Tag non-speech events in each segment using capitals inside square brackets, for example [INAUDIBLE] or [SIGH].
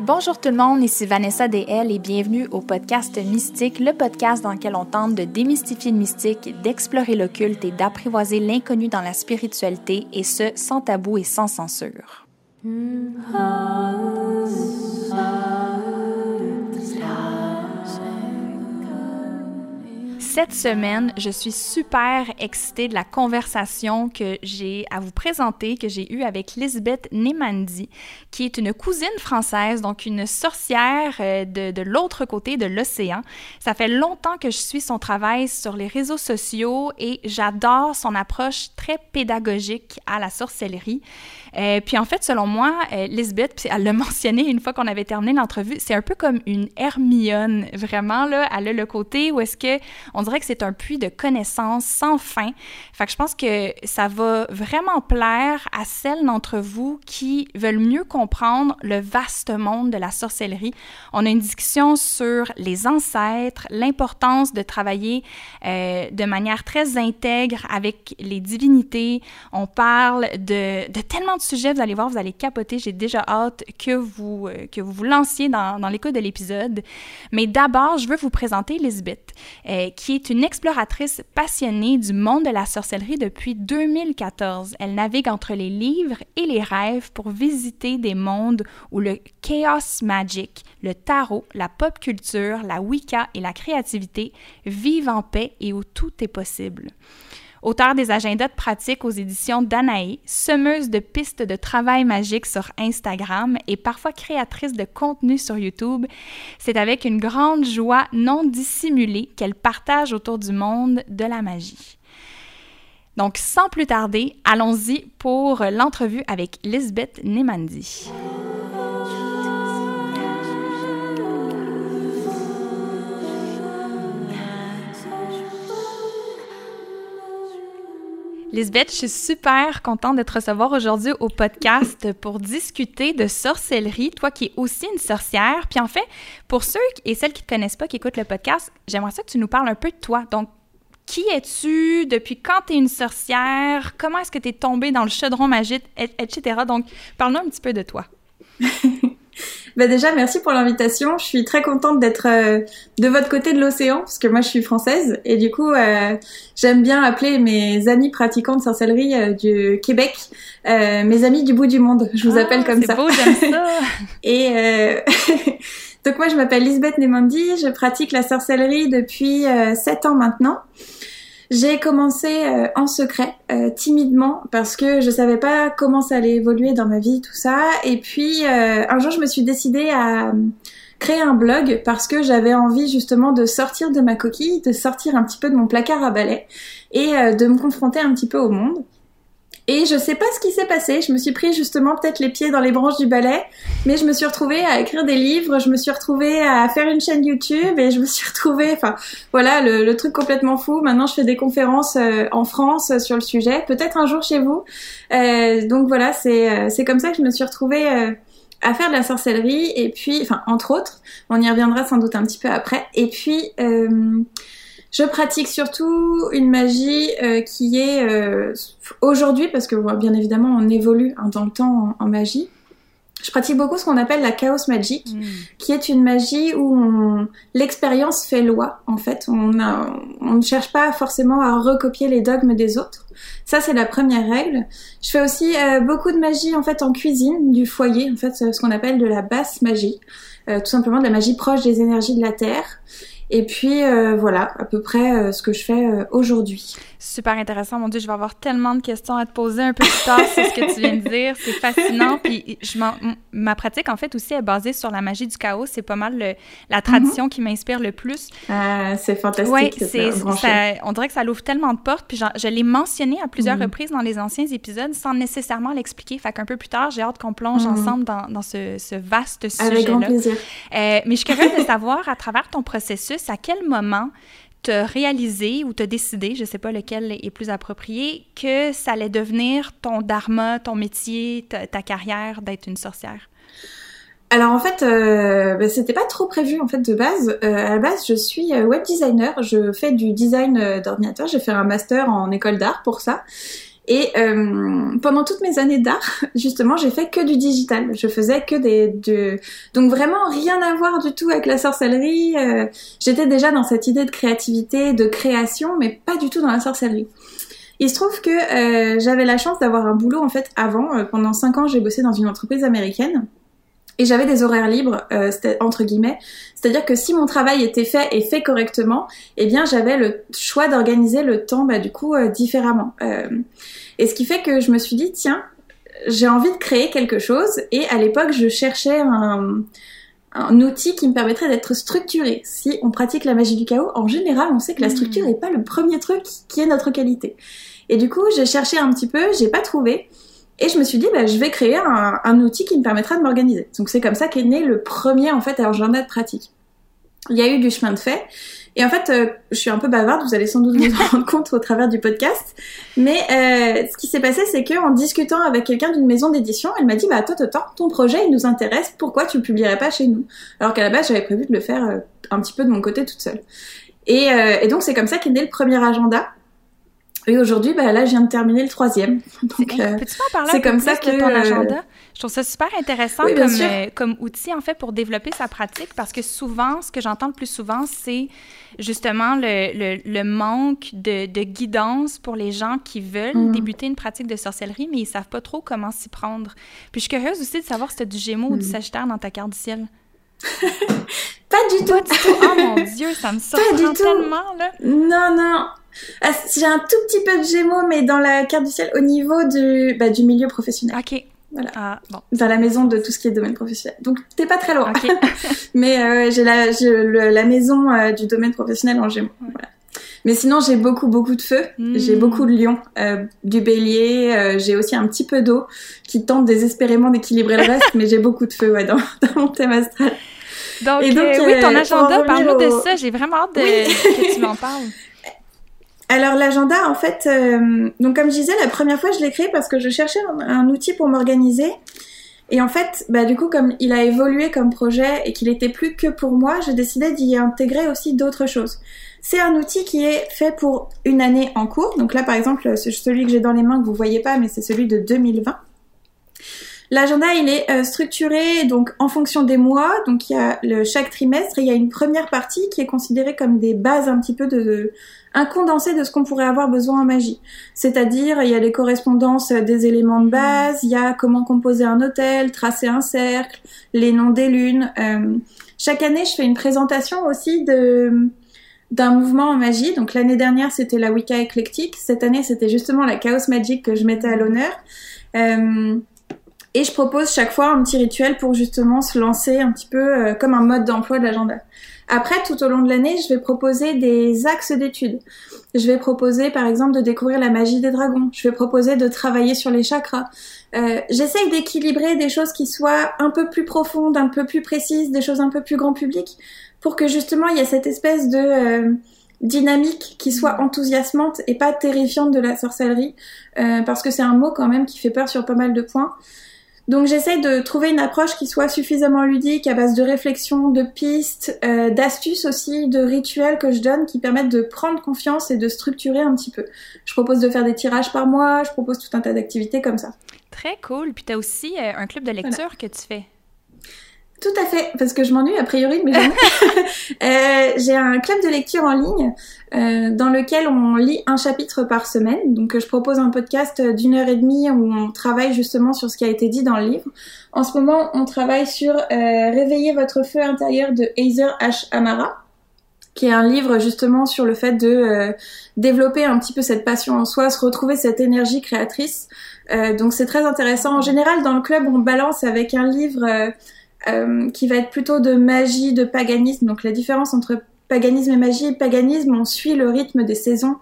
Bonjour tout le monde, ici Vanessa DL et bienvenue au podcast Mystique, le podcast dans lequel on tente de démystifier le mystique, d'explorer l'occulte et d'apprivoiser l'inconnu dans la spiritualité et ce sans tabou et sans censure. Cette semaine, je suis super excitée de la conversation que j'ai à vous présenter, que j'ai eue avec Lisbeth Nemandi, qui est une cousine française, donc une sorcière euh, de, de l'autre côté de l'océan. Ça fait longtemps que je suis son travail sur les réseaux sociaux et j'adore son approche très pédagogique à la sorcellerie. Euh, puis en fait, selon moi, euh, Lisbeth, puis elle l'a [LAUGHS] mentionné une fois qu'on avait terminé l'entrevue, c'est un peu comme une Hermione, vraiment, là. Elle a le côté où est-ce que on dirait que c'est un puits de connaissances sans fin. Fait que je pense que ça va vraiment plaire à celles d'entre vous qui veulent mieux comprendre le vaste monde de la sorcellerie. On a une discussion sur les ancêtres, l'importance de travailler euh, de manière très intègre avec les divinités. On parle de, de tellement de vous allez voir, vous allez capoter. J'ai déjà hâte que vous, euh, que vous vous lanciez dans, l'écoute de l'épisode. Mais d'abord, je veux vous présenter Elisabeth, euh, qui est une exploratrice passionnée du monde de la sorcellerie depuis 2014. Elle navigue entre les livres et les rêves pour visiter des mondes où le chaos magic, le tarot, la pop culture, la Wicca et la créativité vivent en paix et où tout est possible. Auteur des agendas de pratique aux éditions Danae, semeuse de pistes de travail magique sur Instagram et parfois créatrice de contenu sur YouTube, c'est avec une grande joie non dissimulée qu'elle partage autour du monde de la magie. Donc, sans plus tarder, allons-y pour l'entrevue avec Lisbeth Nemandi. Lisbeth, je suis super contente de te recevoir aujourd'hui au podcast pour discuter de sorcellerie, toi qui es aussi une sorcière. Puis en fait, pour ceux et celles qui ne te connaissent pas, qui écoutent le podcast, j'aimerais ça que tu nous parles un peu de toi. Donc, qui es-tu? Depuis quand tu es une sorcière? Comment est-ce que tu es tombée dans le chaudron magique, etc. Donc, parle-nous un petit peu de toi. [LAUGHS] Bah déjà, merci pour l'invitation. Je suis très contente d'être euh, de votre côté de l'océan, parce que moi, je suis française. Et du coup, euh, j'aime bien appeler mes amis pratiquants de sorcellerie euh, du Québec mes amis du bout du monde. Je vous ah, appelle comme ça. C'est beau, j'aime ça. [LAUGHS] Et [LAUGHS] donc moi, je m'appelle Lisbeth Nemandi. Je pratique la sorcellerie depuis sept ans maintenant. J'ai commencé euh, en secret, euh, timidement, parce que je savais pas comment ça allait évoluer dans ma vie, tout ça. Et puis euh, un jour, je me suis décidée à créer un blog parce que j'avais envie justement de sortir de ma coquille, de sortir un petit peu de mon placard à balai et de me confronter un petit peu au monde. Et je sais pas ce qui s'est passé. Je me suis pris justement peut-être les pieds dans les branches du balai, mais je me suis retrouvée à écrire des livres, je me suis retrouvée à faire une chaîne YouTube et je me suis retrouvée, enfin voilà, le, truc complètement fou. Maintenant, je fais des conférences euh, en France sur le sujet, peut-être un jour chez vous. Euh, donc voilà, c'est euh, c'est comme ça que je me suis retrouvée à faire de la sorcellerie et puis, enfin entre autres, on y reviendra sans doute un petit peu après. Et puis je pratique surtout une magie euh, qui est euh, aujourd'hui, parce que bien évidemment on évolue hein, dans le temps en, magie, je pratique beaucoup ce qu'on appelle la chaos magic, mm. qui est une magie où l'expérience fait loi. En fait, on, a, on ne cherche pas forcément à recopier les dogmes des autres. Ça, c'est la première règle. Je fais aussi euh, beaucoup de magie en fait en cuisine du foyer, en fait, ce qu'on appelle de la basse magie, tout simplement de la magie proche des énergies de la terre. Et puis euh, voilà, à peu près euh, ce que je fais euh, aujourd'hui. Super intéressant, mon Dieu, je vais avoir tellement de questions à te poser un peu plus tard sur ce que tu viens de dire. C'est fascinant. Puis je ma pratique, en fait, aussi est basée sur la magie du chaos. C'est pas mal le, la tradition mhm. qui m'inspire le plus. Ah, c'est fantastique. Oui, c'est, on dirait que ça l'ouvre tellement de portes. Puis je, l'ai mentionné à plusieurs mhm. reprises dans les anciens épisodes sans nécessairement l'expliquer. Fait qu'un peu plus tard, j'ai hâte qu'on plonge mhm. ensemble dans, dans ce, ce, vaste sujet-là. Avec grand plaisir. mais je suis curieuse de savoir, à travers ton processus, à quel moment t'as réalisé ou t'as décidé, je sais pas lequel est plus approprié, que ça allait devenir ton dharma, ton métier, ta, carrière d'être une sorcière? alors en fait, euh, bah, c'était pas trop prévu en fait de base. Euh, à la base, je suis euh, web designer. Je fais du design d'ordinateur. J'ai fait un master en école d'art pour ça. Et pendant toutes mes années d'art, [LAUGHS] justement, j'ai fait que du digital. Je faisais que des, de... donc vraiment rien à voir du tout avec la sorcellerie. J'étais déjà dans cette idée de créativité, de création, mais pas du tout dans la sorcellerie. Il se trouve que j'avais la chance d'avoir un boulot en fait avant. pendant cinq ans, j'ai bossé dans une entreprise américaine et j'avais des horaires libres, euh, entre guillemets. C'est-à-dire que si mon travail était fait et fait correctement, eh bien j'avais le choix d'organiser le temps, bah, du coup, euh, différemment. Euh, et ce qui fait que je me suis dit, tiens, j'ai envie de créer quelque chose. Et à l'époque, je cherchais un, un outil qui me permettrait d'être structuré. Si on pratique la magie du chaos, en général, on sait que la structure n'est hmm. pas le premier truc qui est notre qualité. Et du coup, j'ai cherché un petit peu, j'ai pas trouvé. Et je me suis dit, bah, je vais créer un, un outil qui me permettra de m'organiser. Donc c'est comme ça qu'est né le premier en fait agenda de pratique. Il y a eu du chemin de fait. Et en fait, euh, je suis un peu bavarde, vous allez sans doute vous [LAUGHS] rendre compte au travers du podcast. Mais euh, ce qui s'est passé, c'est qu'en discutant avec quelqu'un d'une maison d'édition, elle m'a dit, bah toi, toi, ton projet, il nous intéresse, pourquoi tu le publierais pas chez nous? Alors qu'à la base, j'avais prévu de le faire euh, un petit peu de mon côté toute seule. Et, euh, et donc c'est comme ça qu'est né le premier agenda. Et aujourd'hui, bah, là, je viens de terminer le troisième. [LAUGHS] Donc, euh, Peux-tu m'en parler un peu comme plus ça que... de ton agenda? Je trouve ça super intéressant comme, euh, comme outil, en fait, pour développer sa pratique, parce que souvent, ce que j'entends le plus souvent, c'est justement le, le, le manque de, de, guidance pour les gens qui veulent mm. débuter une pratique de sorcellerie, mais ils savent pas trop comment s'y prendre. Puis je suis curieuse aussi de savoir si tu as du Gémeaux ou du mm. Sagittaire dans ta carte du ciel. [LAUGHS] pas du tout. Pas du tout. Oh mon Dieu, ça me [LAUGHS] surprend tellement, là. Non, non. Ah, j'ai un tout petit peu de Gémeaux, mais dans la carte du ciel, au niveau du, bah, du milieu professionnel. Ok. Voilà. Ah, bon. Dans la maison de tout ce qui est domaine professionnel. Donc, t'es pas très loin. [LAUGHS] mais euh, j'ai la, la maison euh, du domaine professionnel en Gémeaux. Voilà. Mais sinon, j'ai beaucoup, beaucoup de feu. J'ai hmm. beaucoup de lion, euh, du bélier. Euh, j'ai aussi un petit peu d'eau qui tente désespérément d'équilibrer le reste, [LAUGHS] mais j'ai beaucoup de feu ouais, dans, [LAUGHS] dans mon thème astral. Donc, Et donc euh, oui, ton agenda, parle-nous de ça. J'ai vraiment hâte de, que tu m'en parles. [LAUGHS] Alors l'agenda, en fait, euh, donc comme je disais, la première fois je l'ai créé parce que je cherchais un, outil pour m'organiser. Et en fait, bah du coup, comme il a évolué comme projet et qu'il était plus que pour moi, j'ai décidé d'y intégrer aussi d'autres choses. C'est un outil qui est fait pour une année en cours. Donc là, par exemple, celui que j'ai dans les mains que vous voyez pas, mais c'est celui de 2020. L'agenda, il est euh, structuré donc en fonction des mois. Donc il y a le, chaque trimestre, il y a une première partie qui est considérée comme des bases un petit peu de, un condensé de ce qu'on pourrait avoir besoin en magie. C'est-à-dire, il y a les correspondances des éléments de base, il y a comment composer un hôtel, tracer un cercle, les noms des lunes. Euh, chaque année, je fais une présentation aussi de d'un mouvement en magie. Donc l'année dernière, c'était la Wicca éclectique. Cette année, c'était justement la Chaos Magic que je mettais à l'honneur. Euh, et je propose chaque fois un petit rituel pour justement se lancer un petit peu euh, comme un mode d'emploi de l'agenda. Après, tout au long de l'année, je vais proposer des axes d'études. Je vais proposer, par exemple, de découvrir la magie des dragons. Je vais proposer de travailler sur les chakras. Euh, J'essaye d'équilibrer des choses qui soient un peu plus profondes, un peu plus précises, des choses un peu plus grand public, pour que justement il y ait cette espèce de euh, dynamique qui soit enthousiasmante et pas terrifiante de la sorcellerie, euh, parce que c'est un mot quand même qui fait peur sur pas mal de points. Donc j'essaie de trouver une approche qui soit suffisamment ludique, à base de réflexion, de pistes, euh, d'astuces aussi, de rituels que je donne qui permettent de prendre confiance et de structurer un petit peu. Je propose de faire des tirages par mois, je propose tout un tas d'activités comme ça. Très cool. Puis tu as aussi un club de lecture que tu fais. Tout à fait, parce que je m'ennuie a priori, mais [LAUGHS] euh, j'ai un club de lecture en ligne euh, dans lequel on lit un chapitre par semaine. Donc je propose un podcast d'une heure et demie où on travaille justement sur ce qui a été dit dans le livre. En ce moment, on travaille sur euh, Réveiller votre feu intérieur de Heather H. Amara qui est un livre justement sur le fait de euh, développer un petit peu cette passion en soi, se retrouver cette énergie créatrice. Euh, donc c'est très intéressant. En général, dans le club, on balance avec un livre euh, qui va être plutôt de magie, de paganisme. Donc la différence entre paganisme et magie, paganisme, on suit le rythme des saisons.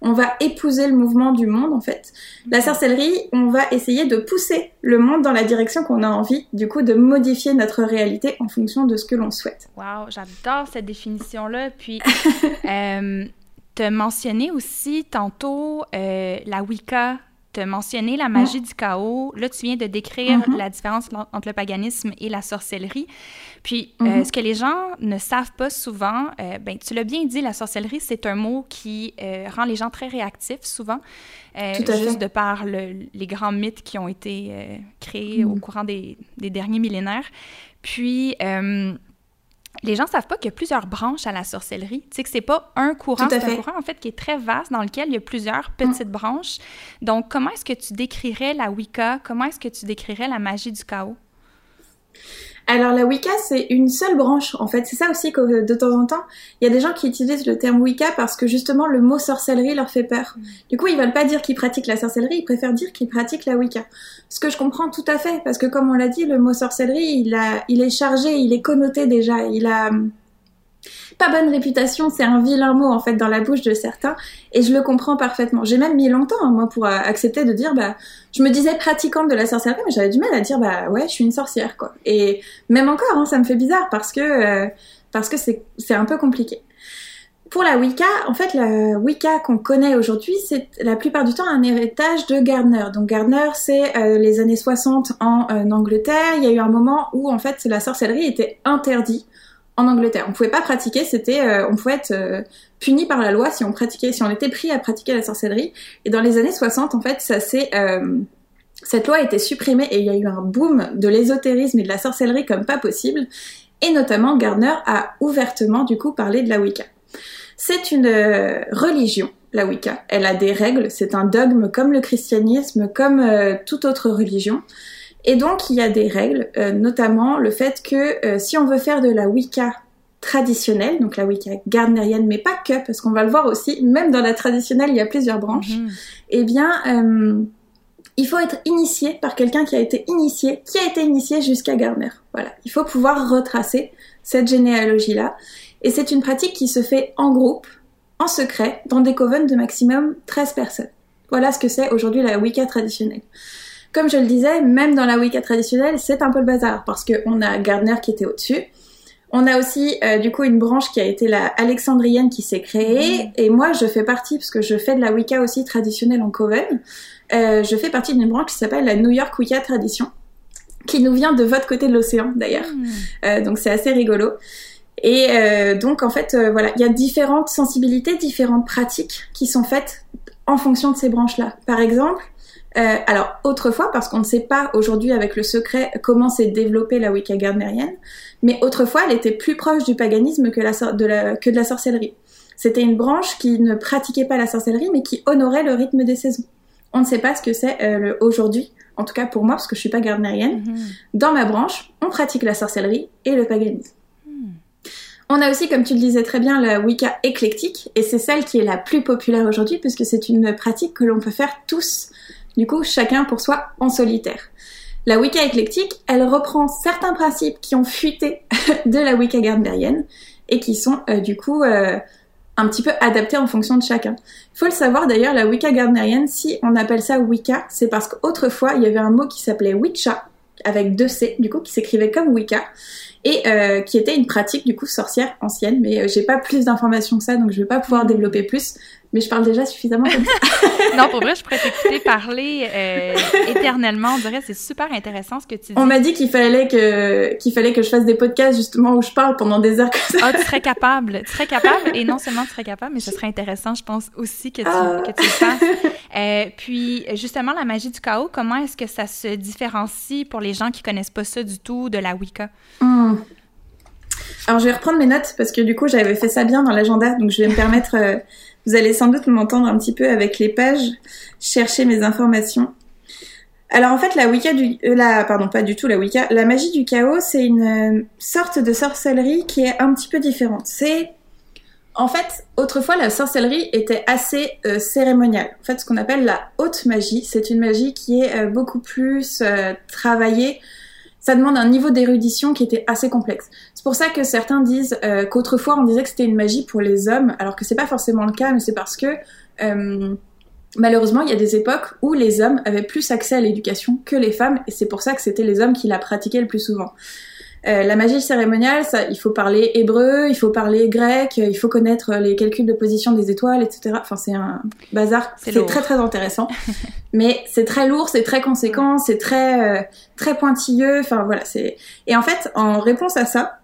On va épouser le mouvement du monde en fait. La sorcellerie, on va essayer de pousser le monde dans la direction qu'on a envie, du coup de modifier notre réalité en fonction de ce que l'on souhaite. Wow, j'adore cette définition-là. Puis, [LAUGHS] euh, te mentionné aussi tantôt euh, la Wicca as mentionné la magie du chaos. Là, tu viens de décrire mm-hmm. la différence entre le paganisme et la sorcellerie. Puis, euh, mm-hmm. ce que les gens ne savent pas souvent, euh, ben, tu l'as bien dit, la sorcellerie, c'est un mot qui euh, rend les gens très réactifs souvent. juste de par les grands mythes qui ont été créés au mm. courant des, des, derniers millénaires. Puis, les gens savent pas qu'il y a plusieurs branches à la sorcellerie. Tu sais que c'est pas un courant, c'est un courant en fait qui est très vaste dans lequel il y a plusieurs petites mm. branches. Donc comment est-ce que tu décrirais la Wicca? Comment est-ce que tu décrirais la magie du chaos? Alors la Wicca, c'est une seule branche, en fait. C'est ça aussi que de temps en temps, il y a des gens qui utilisent le terme Wicca parce que justement le mot sorcellerie leur fait peur. Mm. Du coup, ils veulent pas dire qu'ils pratiquent la sorcellerie, ils préfèrent dire qu'ils pratiquent la Wicca. Ce que je comprends tout à fait, parce que comme on l'a dit, le mot sorcellerie, il, a, il est chargé, il est connoté déjà, il a pas bonne réputation, c'est un vilain mot en fait dans la bouche de certains, et je le comprends parfaitement. J'ai même mis longtemps hein, moi pour euh, accepter de dire bah je me disais pratiquante de la sorcellerie, mais j'avais du mal à dire bah ouais je suis une sorcière quoi. Et même encore hein, ça me fait bizarre parce que euh, parce que c'est c'est un peu compliqué. Pour la Wicca, en fait, la Wicca qu'on connaît aujourd'hui, c'est la plupart du temps un héritage de Gardner. Donc Gardner, c'est euh, les années 60 en Angleterre. Il y a eu un moment où en fait la sorcellerie était interdite en Angleterre. On pouvait pas pratiquer, c'était, euh, on pouvait être euh, puni par la loi si on pratiquait, si on était pris à pratiquer la sorcellerie. Et dans les années 60, en fait, ça s'est, euh, cette loi a été supprimée et il y a eu un boom de l'ésotérisme et de la sorcellerie comme pas possible. Et notamment, Gardner a ouvertement du coup parlé de la Wicca. C'est une religion, la Wicca. Elle a des règles, c'est un dogme comme le christianisme, comme toute autre religion. Et donc, il y a des règles, euh, notamment le fait que euh, si on veut faire de la Wicca traditionnelle, donc la Wicca gardnerienne, mais pas que, parce qu'on va le voir aussi, même dans la traditionnelle, il y a plusieurs branches, mhm. eh bien, euh, il faut être initié par quelqu'un qui a été initié, qui a été initié jusqu'à Gardner. Voilà, il faut pouvoir retracer cette généalogie-là. Et c'est une pratique qui se fait en groupe, en secret, dans des covens de maximum 13 personnes. Voilà ce que c'est aujourd'hui la Wicca traditionnelle. Comme je le disais, même dans la Wicca traditionnelle, c'est un peu le bazar parce qu'on a Gardner qui était au-dessus. On a aussi euh, du coup une branche qui a été la alexandrienne qui s'est créée mmh. et moi je fais partie parce que je fais de la Wicca aussi traditionnelle en Coven. Euh, je fais partie d'une branche qui s'appelle la New York Wicca Tradition qui nous vient de votre côté de l'océan d'ailleurs. Mmh. Euh, donc c'est assez rigolo. Et donc en fait voilà, il y a différentes sensibilités, différentes pratiques qui sont faites en fonction de ces branches-là. Par exemple, euh, alors autrefois, parce qu'on ne sait pas aujourd'hui avec le secret comment s'est développée la Wicca gardnerienne, mais autrefois elle était plus proche du paganisme que, la, de, la, que de la sorcellerie. C'était une branche qui ne pratiquait pas la sorcellerie, mais qui honorait le rythme des saisons. On ne sait pas ce que c'est euh, aujourd'hui, en tout cas pour moi, parce que je suis pas gardnerienne. Mhm. Dans ma branche, on pratique la sorcellerie et le paganisme. Hmm. On a aussi, comme tu le disais très bien, la Wicca éclectique, et c'est celle qui est la plus populaire aujourd'hui, puisque c'est une pratique que l'on peut faire tous du coup, chacun pour soi en solitaire. La Wicca éclectique, elle reprend certains principes qui ont fuité [LAUGHS] de la Wicca gardnerienne et qui sont euh, du coup euh, un petit peu adaptés en fonction de chacun. Il faut le savoir d'ailleurs, la Wicca gardnerienne, si on appelle ça Wicca, c'est parce qu'autrefois il y avait un mot qui s'appelait Wicca avec deux C, du coup qui s'écrivait comme Wicca et euh, qui était une pratique du coup sorcière ancienne. Mais j'ai pas plus d'informations que ça, donc je vais pas pouvoir développer plus mais je parle déjà suffisamment comme ça. [LAUGHS] non, pour vrai, je pourrais t'écouter parler euh, éternellement. On dirait c'est super intéressant ce que tu dis. On m'a dit qu'il fallait que qu'il fallait que je fasse des podcasts justement où je parle pendant des heures comme ça. Ah, tu serais capable, tu serais capable et non seulement tu serais capable, mais ce serait intéressant, je pense aussi que tu ah. que tu le fasses. Euh, puis justement la magie du chaos, comment est-ce que ça se différencie pour les gens qui connaissent pas ça du tout de la Wicca? Hmm. Alors je vais reprendre mes notes parce que du coup j'avais fait ça bien dans l'agenda, donc je vais me permettre. Euh, vous allez sans doute m'entendre un petit peu avec les pages, chercher mes informations. Alors en fait, la Wicca du, euh, pardon, pas du tout la Wicca, la magie du chaos, c'est une euh, sorte de sorcellerie qui est un petit peu différente. C'est, en fait, autrefois la sorcellerie était assez euh, cérémoniale. En fait, ce qu'on appelle la haute magie, c'est une magie qui est beaucoup plus travaillée ça demande un niveau d'érudition qui était assez complexe. C'est pour ça que certains disent euh, qu'autrefois on disait que c'était une magie pour les hommes, alors que c'est pas forcément le cas, mais c'est parce que euh, malheureusement il y a des époques où les hommes avaient plus accès à l'éducation que les femmes, et c'est pour ça que c'était les hommes qui la pratiquaient le plus souvent. Euh, la magie cérémoniale, ça, il faut parler hébreu, il faut parler grec, il faut connaître les calculs de position des étoiles, etc. Enfin, c'est un bazar. C'est très très intéressant, [LAUGHS] mais c'est très lourd, c'est très conséquent, c'est très euh, très pointilleux. Enfin voilà, c'est. Et en fait, en réponse à ça,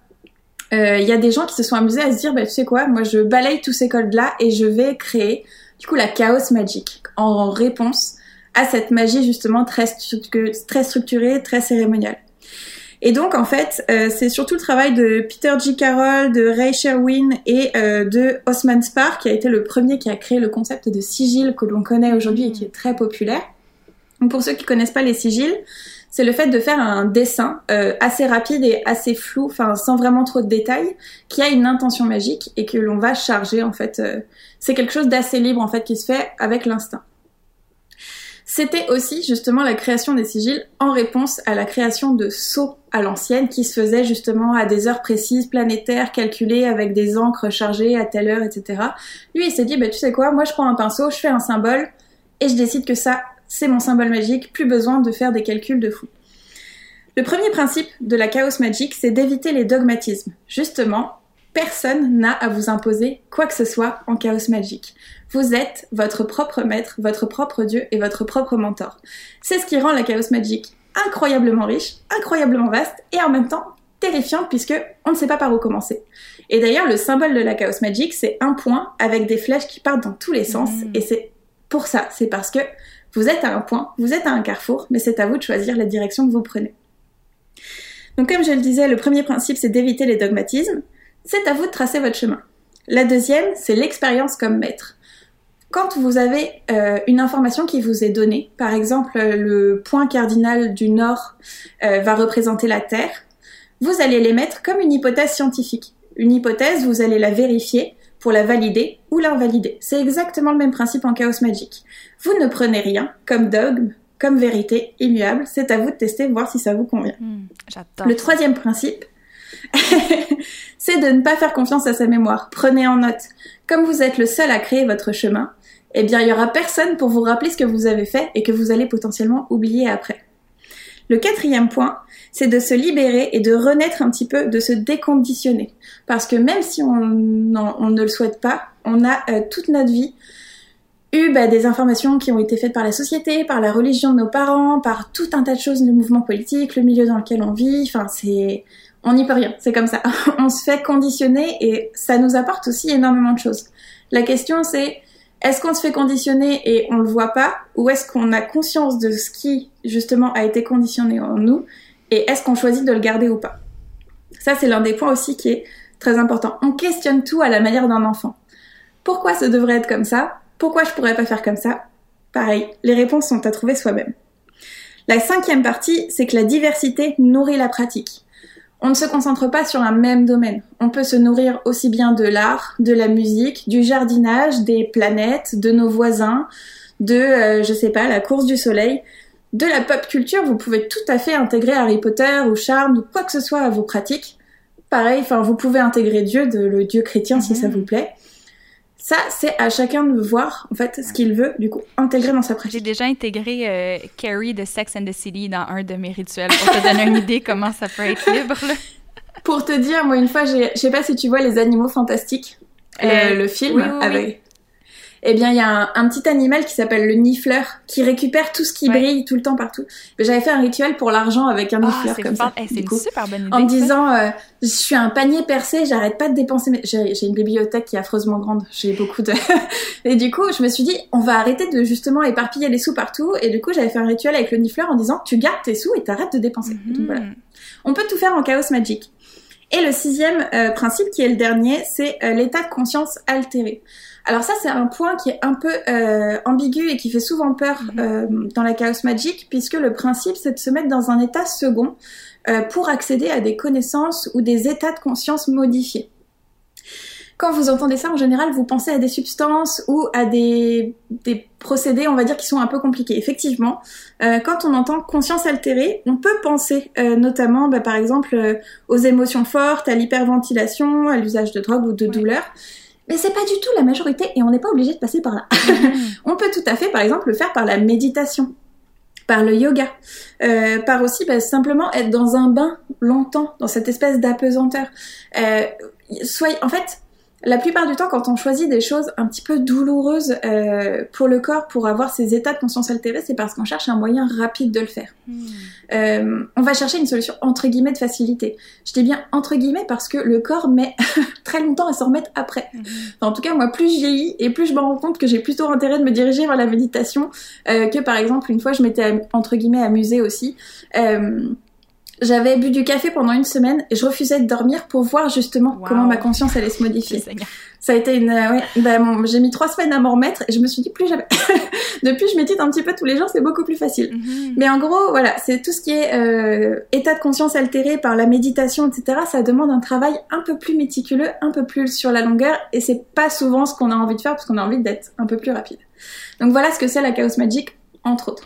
euh, il y a des gens qui se sont amusés à se dire, bah tu sais quoi, moi je balaye tous ces codes là et je vais créer du coup la chaos magique en réponse à cette magie justement très, très structurée, très cérémoniale. Et donc en fait, euh, c'est surtout le travail de Peter G. Carroll, de Ray Sherwin et euh, de Osman Spar qui a été le premier qui a créé le concept de sigil que l'on connaît aujourd'hui et qui est très populaire. Donc pour ceux qui connaissent pas les sigils, c'est le fait de faire un dessin euh, assez rapide et assez flou, enfin sans vraiment trop de détails, qui a une intention magique et que l'on va charger en fait. c'est quelque chose d'assez libre en fait qui se fait avec l'instinct. C'était aussi justement la création des sigils en réponse à la création de sceaux à l'ancienne qui se faisait justement à des heures précises, planétaires, calculées avec des encres chargées à telle heure, etc. Lui, il s'est dit, bah, tu sais quoi, moi je prends un pinceau, je fais un symbole et je décide que ça, c'est mon symbole magique, plus besoin de faire des calculs de fou. Le premier principe de la chaos magique, c'est d'éviter les dogmatismes. Justement, Personne n'a à vous imposer quoi que ce soit en chaos magique. Vous êtes votre propre maître, votre propre dieu et votre propre mentor. C'est ce qui rend la chaos magique incroyablement riche, incroyablement vaste et en même temps terrifiante puisque on ne sait pas par où commencer. Et d'ailleurs, le symbole de la chaos magique, c'est un point avec des flèches qui partent dans tous les sens mmh. et c'est pour ça, c'est parce que vous êtes à un point, vous êtes à un carrefour, mais c'est à vous de choisir la direction que vous prenez. Donc comme je le disais, le premier principe, c'est d'éviter les dogmatismes c'est à vous de tracer votre chemin. La deuxième, c'est l'expérience comme maître. Quand vous avez euh, une information qui vous est donnée, par exemple le point cardinal du nord euh, va représenter la Terre, vous allez les mettre comme une hypothèse scientifique. Une hypothèse, vous allez la vérifier pour la valider ou l'invalider. C'est exactement le même principe en chaos magique. Vous ne prenez rien comme dogme, comme vérité immuable, c'est à vous de tester, voir si ça vous convient. Hmm, le troisième principe, [LAUGHS] c'est de ne pas faire confiance à sa mémoire. Prenez en note. Comme vous êtes le seul à créer votre chemin, eh bien, il y aura personne pour vous rappeler ce que vous avez fait et que vous allez potentiellement oublier après. Le quatrième point, c'est de se libérer et de renaître un petit peu, de se déconditionner. Parce que même si on, ne le souhaite pas, on a euh, toute notre vie eu bah, des informations qui ont été faites par la société, par la religion de nos parents, par tout un tas de choses, le mouvement politique, le milieu dans lequel on vit. Enfin, c'est on n'y peut rien, c'est comme ça. [LAUGHS] on se fait conditionner et ça nous apporte aussi énormément de choses. La question c'est est-ce qu'on se fait conditionner et on le voit pas ou est-ce qu'on a conscience de ce qui justement a été conditionné en nous et est-ce qu'on choisit de le garder ou pas? Ça c'est l'un des points aussi qui est très important. On questionne tout à la manière d'un enfant. Pourquoi ça devrait être comme ça? Pourquoi je pourrais pas faire comme ça? Pareil, les réponses sont à trouver soi-même. La cinquième partie, c'est que la diversité nourrit la pratique. On ne se concentre pas sur un même domaine. On peut se nourrir aussi bien de l'art, de la musique, du jardinage, des planètes, de nos voisins, de, euh, je sais pas, la course du soleil. De la pop culture, vous pouvez tout à fait intégrer Harry Potter ou Charme ou quoi que ce soit à vos pratiques. Pareil, enfin, vous pouvez intégrer Dieu, de, le Dieu chrétien si ça mhm. vous plaît. Ça, c'est à chacun de voir, en fait, ce qu'il veut, du coup, intégrer dans sa pratique. J'ai déjà intégré euh, Carrie de Sex and the City dans un de mes rituels pour te donner une [LAUGHS] idée comment ça peut être libre. Pour te dire, moi, une fois, je sais pas si tu vois Les Animaux Fantastiques, euh, le film, avec eh bien, il y a un, petit animal qui s'appelle le nifleur qui récupère tout ce qui brille tout le temps partout. J'avais fait un rituel pour l'argent avec un oh, nifleur comme ça. Eh, c'est une super bonne idée. En me disant, euh, je suis un panier percé, j'arrête pas de dépenser. Mais... J'ai une bibliothèque qui est affreusement grande. J'ai beaucoup de. [LAUGHS] et du coup, je me suis dit, on va arrêter de justement éparpiller les sous partout. Et du coup, j'avais fait un rituel avec le nifleur en disant, tu gardes tes sous et t'arrêtes de dépenser. Donc, voilà. Mhm. On peut tout faire en chaos magique. Et le sixième euh, principe, qui est le dernier, c'est euh, l'état de conscience altéré. Alors ça, c'est un point qui est un peu euh, ambigu et qui fait souvent peur mhm. dans la chaos magique, puisque le principe, c'est de se mettre dans un état second pour accéder à des connaissances ou des états de conscience modifiés. Quand vous entendez ça, en général, vous pensez à des substances ou à des, procédés, on va dire, qui sont un peu compliqués. Effectivement, euh, quand on entend conscience altérée, on peut penser euh, notamment, bah, par exemple, euh, aux émotions fortes, à l'hyperventilation, à l'usage de drogue ou de douleur. Mais c'est pas du tout la majorité et on n'est pas obligé de passer par là. [LAUGHS] on peut tout à fait, par exemple, le faire par la méditation. par le yoga, euh, par aussi bah, simplement être dans un bain longtemps, dans cette espèce d'apesanteur. Euh, soyez, en fait, la plupart du temps, quand on choisit des choses un petit peu douloureuses euh, pour le corps, pour avoir ces états de conscience altérés, c'est parce qu'on cherche un moyen rapide de le faire. Hmm. Euh, on va chercher une solution entre guillemets de facilité. Je dis bien entre guillemets parce que le corps met [LAUGHS] très longtemps à s'en remettre après. Hmm. en tout cas, moi, plus je vieillis et plus je me rends compte que j'ai plutôt intérêt de me diriger vers la méditation euh, que par exemple une fois je m'étais entre guillemets amusée aussi. Euh, j'avais bu du café pendant une semaine et je refusais de dormir pour voir justement comment ma conscience allait se modifier. Ça a été une, euh, ouais, bah, j'ai mis trois semaines à m'en remettre et je me suis dit plus jamais. [LAUGHS] Depuis, je médite un petit peu tous les jours, c'est beaucoup plus facile. Mhm. Mais en gros, voilà, c'est tout ce qui est euh, état de conscience altéré par la méditation, etc. Ça demande un travail un peu plus méticuleux, un peu plus sur la longueur et c'est pas souvent ce qu'on a envie de faire parce qu'on a envie d'être un peu plus rapide. Donc voilà ce que c'est la Chaos Magic, entre autres.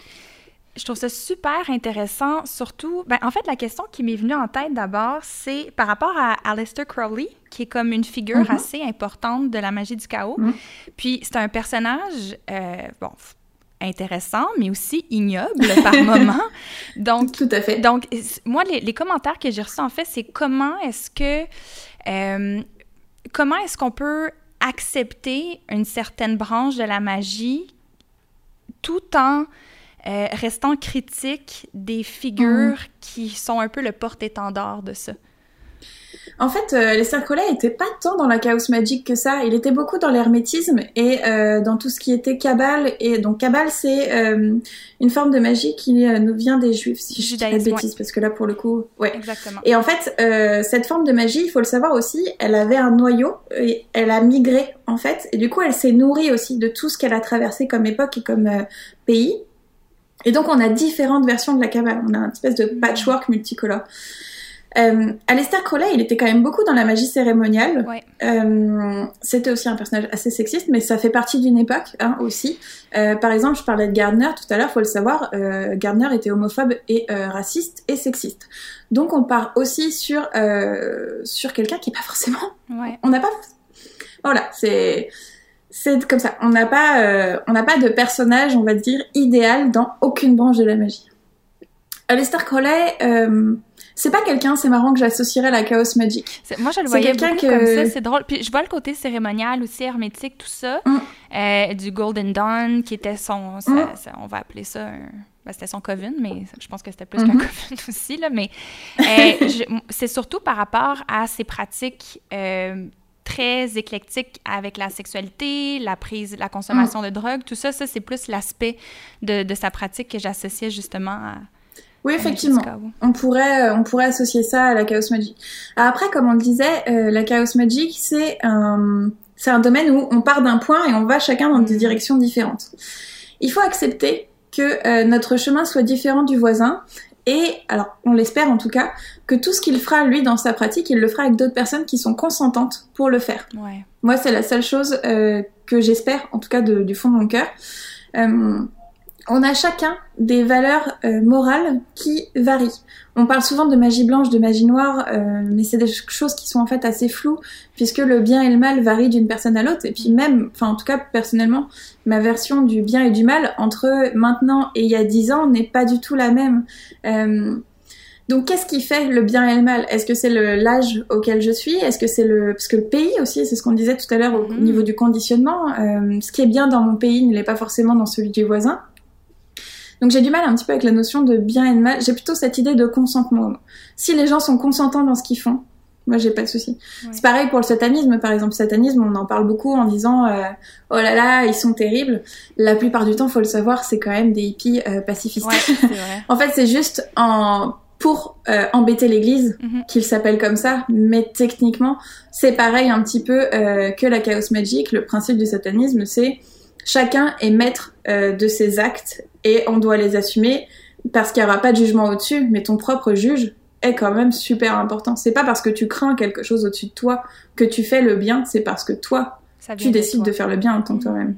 Je trouve ça super intéressant, surtout, ben, en fait, la question qui m'est venue en tête d'abord, c'est par rapport à Aleister Crowley, qui est comme une figure mm-hmm. assez importante de la magie du chaos. Mm-hmm. Puis c'est un personnage, euh, bon, intéressant, mais aussi ignoble [LAUGHS] par moments. Donc, Tout à fait. Donc, moi, les, commentaires que j'ai reçus, en fait, c'est comment est-ce que... Euh, comment est-ce qu'on peut accepter une certaine branche de la magie tout en euh, restant critique des figures mm. qui sont un peu le porte-étendard de ça. En fait, euh, Lester Crowley était pas tant dans la chaos magique que ça. Il était beaucoup dans l'hermétisme et euh, dans tout ce qui était cabale. Et donc cabale, c'est euh, une forme de magie qui nous vient des juifs, si je dis pas de bêtises, parce que là, pour le coup, ouais. Exactement. Et en fait, cette forme de magie, il faut le savoir aussi, elle avait un noyau et elle a migré en fait. Et du coup, elle s'est nourrie aussi de tout ce qu'elle a traversé comme époque et comme pays. Et donc on a différentes versions de la cabale, on a une espèce de patchwork multicolore. Euh, Aleister Crowley, il était quand même beaucoup dans la magie cérémoniale. Euh, C'était aussi un personnage assez sexiste, mais ça fait partie d'une époque hein, aussi. Euh, par exemple, je parlais de Gardner tout à l'heure, faut le savoir, euh, Gardner était homophobe et raciste et sexiste. Donc on part aussi sur sur quelqu'un qui est pas forcément. Ouais. On n'a pas. Voilà, c'est c'est comme ça. On n'a pas, euh, on n'a pas de personnage, on va dire, idéal dans aucune branche de la magie. Aleister Crowley, euh, c'est pas quelqu'un, c'est marrant que j'associerais la Chaos Magic. Moi, je le voyais beaucoup que... comme ça, c'est drôle. Puis je vois le côté cérémonial aussi, hermétique, tout ça, mm. euh, du Golden Dawn, qui était son, mm. on va appeler ça ben, c'était son coven, mais je pense que c'était plus qu'un mm-hmm. coven [LAUGHS] aussi, là, mais euh, c'est surtout par rapport à ses pratiques très éclectique avec la sexualité, la prise, la consommation mm. de drogue, tout ça, ça c'est plus l'aspect de, de, sa pratique que j'associais justement à. Oui, effectivement. On pourrait, euh, on pourrait associer ça à la chaos magic. Après, comme on le disait, euh, la chaos magic, c'est un, c'est un domaine où on part d'un point et on va chacun dans des mm. directions différentes. Il faut accepter que euh, notre chemin soit différent du voisin et, alors, on l'espère en tout cas, que tout ce qu'il fera lui dans sa pratique, il le fera avec d'autres personnes qui sont consentantes pour le faire. Ouais. Moi, c'est la seule chose euh, que j'espère, en tout cas de, du fond de mon cœur. Euh, on a chacun des valeurs euh, morales qui varient. On parle souvent de magie blanche, de magie noire, euh, mais c'est des choses qui sont en fait assez floues, puisque le bien et le mal varient d'une personne à l'autre. Et puis même, enfin en tout cas personnellement, ma version du bien et du mal entre maintenant et il y a dix ans n'est pas du tout la même. Euh, donc qu'est-ce qui fait le bien et le mal? Est-ce que c'est l'âge auquel je suis? Est-ce que c'est le parce que le pays aussi, c'est ce qu'on disait tout à l'heure au mhm. niveau du conditionnement. ce qui est bien dans mon pays ne l'est pas forcément dans celui du voisin. Donc j'ai du mal un petit peu avec la notion de bien et de mal. J'ai plutôt cette idée de consentement. Si les gens sont consentants dans ce qu'ils font, moi j'ai pas de souci. C'est pareil pour le satanisme par exemple. Le satanisme, on en parle beaucoup en disant euh, oh là là, ils sont terribles. La plupart du temps, faut le savoir, c'est quand même des hippies euh, pacifistes. [LAUGHS] en fait, c'est juste en pour euh, embêter l'Église mhm. qu'ils s'appellent comme ça, mais techniquement, c'est pareil un petit peu que la chaos magic. Le principe du satanisme, c'est chacun est maître de ses actes et on doit les assumer parce qu'il n'y aura pas de jugement au-dessus, mais ton propre juge est quand même super important. C'est pas parce que tu crains quelque chose au-dessus de toi que tu fais le bien, c'est parce que toi, tu décides de, faire le bien en tant que toi-même.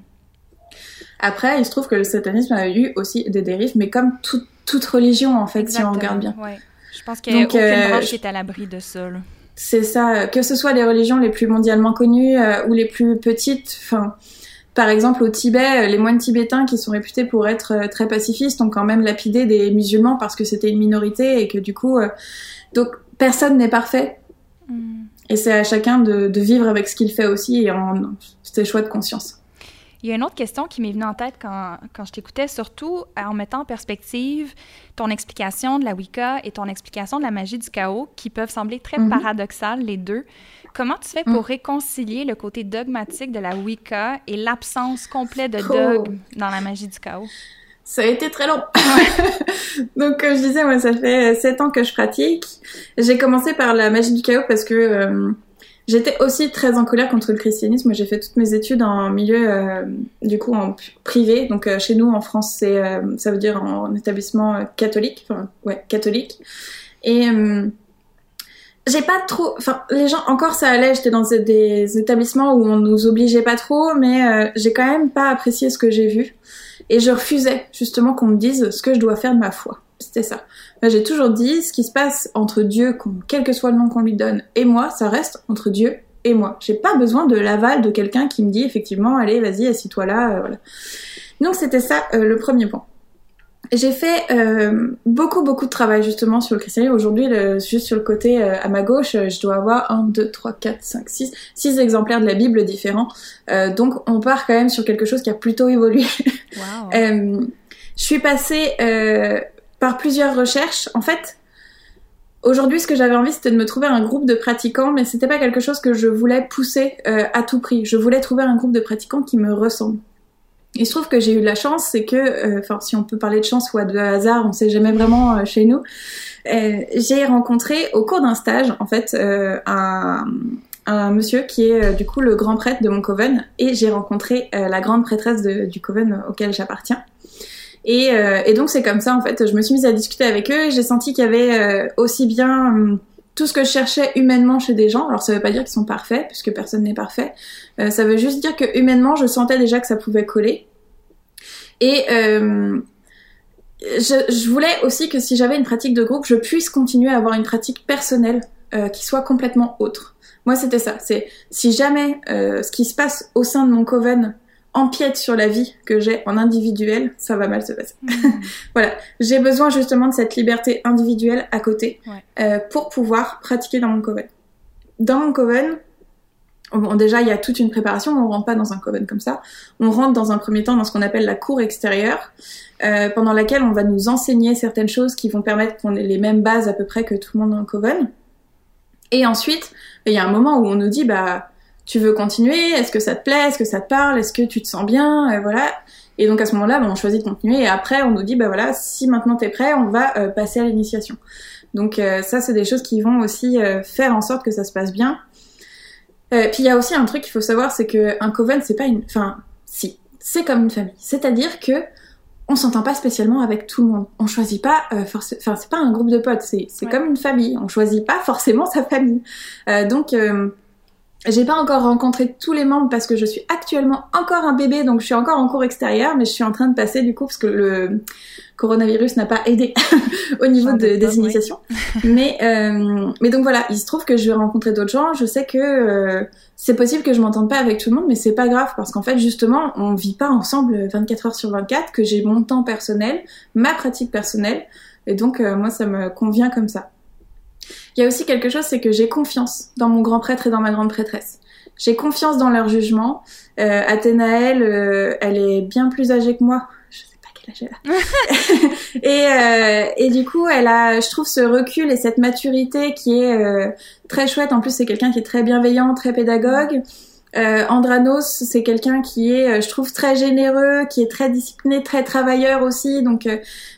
Après, il se trouve que le satanisme a eu aussi des dérives, mais comme toute religion, en fait, si on regarde bien. Ouais. Je pense qu'il n'y a aucune euh, branche qui est à l'abri de ça. C'est ça, que ce soit les religions les plus mondialement connues euh, ou les plus petites, enfin, par exemple, au Tibet, les moines tibétains qui sont réputés pour être très pacifistes ont quand même lapidé des musulmans parce que c'était une minorité et que du coup, donc personne n'est parfait. Mm. Et c'est à chacun de, de, vivre avec ce qu'il fait aussi et en ses choix de conscience. Il y a une autre question qui m'est venue en tête quand, quand je t'écoutais, surtout en mettant en perspective ton explication de la Wicca et ton explication de la magie du chaos, qui peuvent sembler très mm-hmm. paradoxales, les deux. Comment tu fais pour mm. réconcilier le côté dogmatique de la Wicca et l'absence complète de dogme dans la magie du chaos? Ça a été très long. [LAUGHS] Donc, comme je disais, moi, ça fait sept ans que je pratique. J'ai commencé par la magie du chaos parce que euh, J'étais aussi très en colère contre le christianisme. J'ai fait toutes mes études en milieu, euh, du coup, en privé. Donc, euh, chez nous, en France, c'est, euh, ça veut dire en, établissement catholique. Enfin, ouais, catholique. Et j'ai pas trop. Enfin, les gens, encore ça allait. J'étais dans des établissements où on nous obligeait pas trop, mais j'ai quand même pas apprécié ce que j'ai vu. Et je refusais justement qu'on me dise ce que je dois faire de ma foi. C'était ça. J'ai toujours dit, ce qui se passe entre Dieu, quel que soit le nom qu'on lui donne, et moi, ça reste entre Dieu et moi. J'ai pas besoin de l'aval de quelqu'un qui me dit effectivement, allez, vas-y, assis-toi là, euh, voilà. Donc c'était ça euh, le premier point. J'ai fait euh, beaucoup beaucoup de travail justement sur le christianisme. Aujourd'hui, juste sur le côté à ma gauche, je dois avoir 1, 2, 3, 4, 5, 6, 6 exemplaires de la Bible différents. donc on part quand même sur quelque chose qui a plutôt évolué. [LAUGHS] Wow. je suis passée par plusieurs recherches. En fait, aujourd'hui, ce que j'avais envie, c'était de me trouver un groupe de pratiquants, mais c'était pas quelque chose que je voulais pousser euh, à tout prix. Je voulais trouver un groupe de pratiquants qui me ressemble. Il se trouve que j'ai eu la chance, c'est que, euh, enfin, si on peut parler de chance ou de hasard, on sait jamais vraiment euh, chez nous. j'ai rencontré au cours d'un stage, en fait, un, monsieur qui est du coup le grand prêtre de mon coven, et j'ai rencontré la grande prêtresse du coven auquel j'appartiens. Et, euh, et donc c'est comme ça en fait, je me suis mise à discuter avec eux et j'ai senti qu'il y avait euh, aussi bien hum, tout ce que je cherchais humainement chez des gens. Alors ça veut pas dire qu'ils sont parfaits puisque personne n'est parfait. Euh, ça veut juste dire que humainement je sentais déjà que ça pouvait coller. Et je, je, voulais aussi que si j'avais une pratique de groupe, je puisse continuer à avoir une pratique personnelle qui soit complètement autre. Moi, c'était ça. C'est si jamais ce qui se passe au sein de mon coven empiète sur la vie que j'ai en individuel, ça va mal se passer. Mm. [LAUGHS] voilà, j'ai besoin justement de cette liberté individuelle à côté euh, pour pouvoir pratiquer dans mon coven. Dans mon coven, bon, déjà il y a toute une préparation, on rentre pas dans un coven comme ça. On rentre dans un premier temps dans ce qu'on appelle la cour extérieure, euh, pendant laquelle on va nous enseigner certaines choses qui vont permettre qu'on ait les mêmes bases à peu près que tout le monde dans le coven. Et ensuite, il y a un moment où on nous dit bah tu veux continuer Est-ce que ça te plaît Est-ce que ça te parle Est-ce que tu te sens bien euh, Voilà. Et donc à ce moment-là, on choisit de continuer et après on nous dit bah voilà, si maintenant t'es prêt, on va euh, passer à l'initiation. Donc euh, ça c'est des choses qui vont aussi faire en sorte que ça se passe bien. puis il y a aussi un truc qu'il faut savoir, c'est que un coven c'est pas une, enfin si, c'est comme une famille. C'est-à-dire que on s'entend pas spécialement avec tout le monde. On choisit pas forcément, enfin c'est pas un groupe de potes, c'est c'est comme une famille. On choisit pas forcément sa famille. donc j'ai pas encore rencontré tous les membres parce que je suis actuellement encore un bébé, donc je suis encore en cours extérieur, mais je suis en train de passer du coup parce que le coronavirus n'a pas aidé [LAUGHS] au niveau de, des initiations. [LAUGHS] mais euh, mais donc voilà, il se trouve que je vais rencontrer d'autres gens. Je sais que euh, c'est possible que je m'entende pas avec tout le monde, mais c'est pas grave parce qu'en fait justement on vit pas ensemble 24 heures sur 24, que j'ai mon temps personnel, ma pratique personnelle, et donc euh, moi ça me convient comme ça. Il y a aussi quelque chose, c'est que j'ai confiance dans mon grand prêtre et dans ma grande prêtresse. J'ai confiance dans leur jugement. Euh, Athénaël, euh, elle est bien plus âgée que moi. Je sais pas quel âge elle a. [LAUGHS] et, euh, et du coup, elle a, je trouve, ce recul et cette maturité qui est euh, très chouette. En plus, c'est quelqu'un qui est très bienveillant, très pédagogue. Euh, Andranos, c'est quelqu'un qui est, je trouve, très généreux, qui est très discipliné, très travailleur aussi. Donc,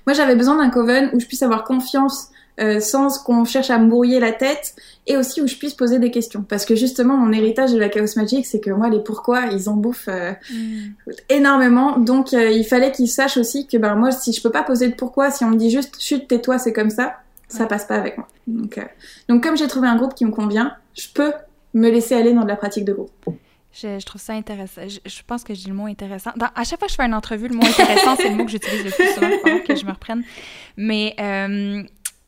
moi, j'avais besoin d'un coven où je puisse avoir confiance euh, sans qu'on cherche à me brouiller la tête et aussi où je puisse poser des questions. Parce que justement, mon héritage de la Chaos Magic, c'est que moi, les pourquoi, ils en bouffent euh, mm. énormément. Donc, euh, il fallait qu'ils sachent aussi que ben, moi, si je peux pas poser de pourquoi, si on me dit juste chute, tais-toi, c'est comme ça, ça passe pas avec moi. Donc, donc comme j'ai trouvé un groupe qui me convient, je peux me laisser aller dans de la pratique de groupe. Je, trouve ça intéressant. Je, pense que j'ai le mot intéressant. à chaque fois que je fais une entrevue, le mot intéressant, c'est le mot que j'utilise le plus souvent. que je me reprenne. Mais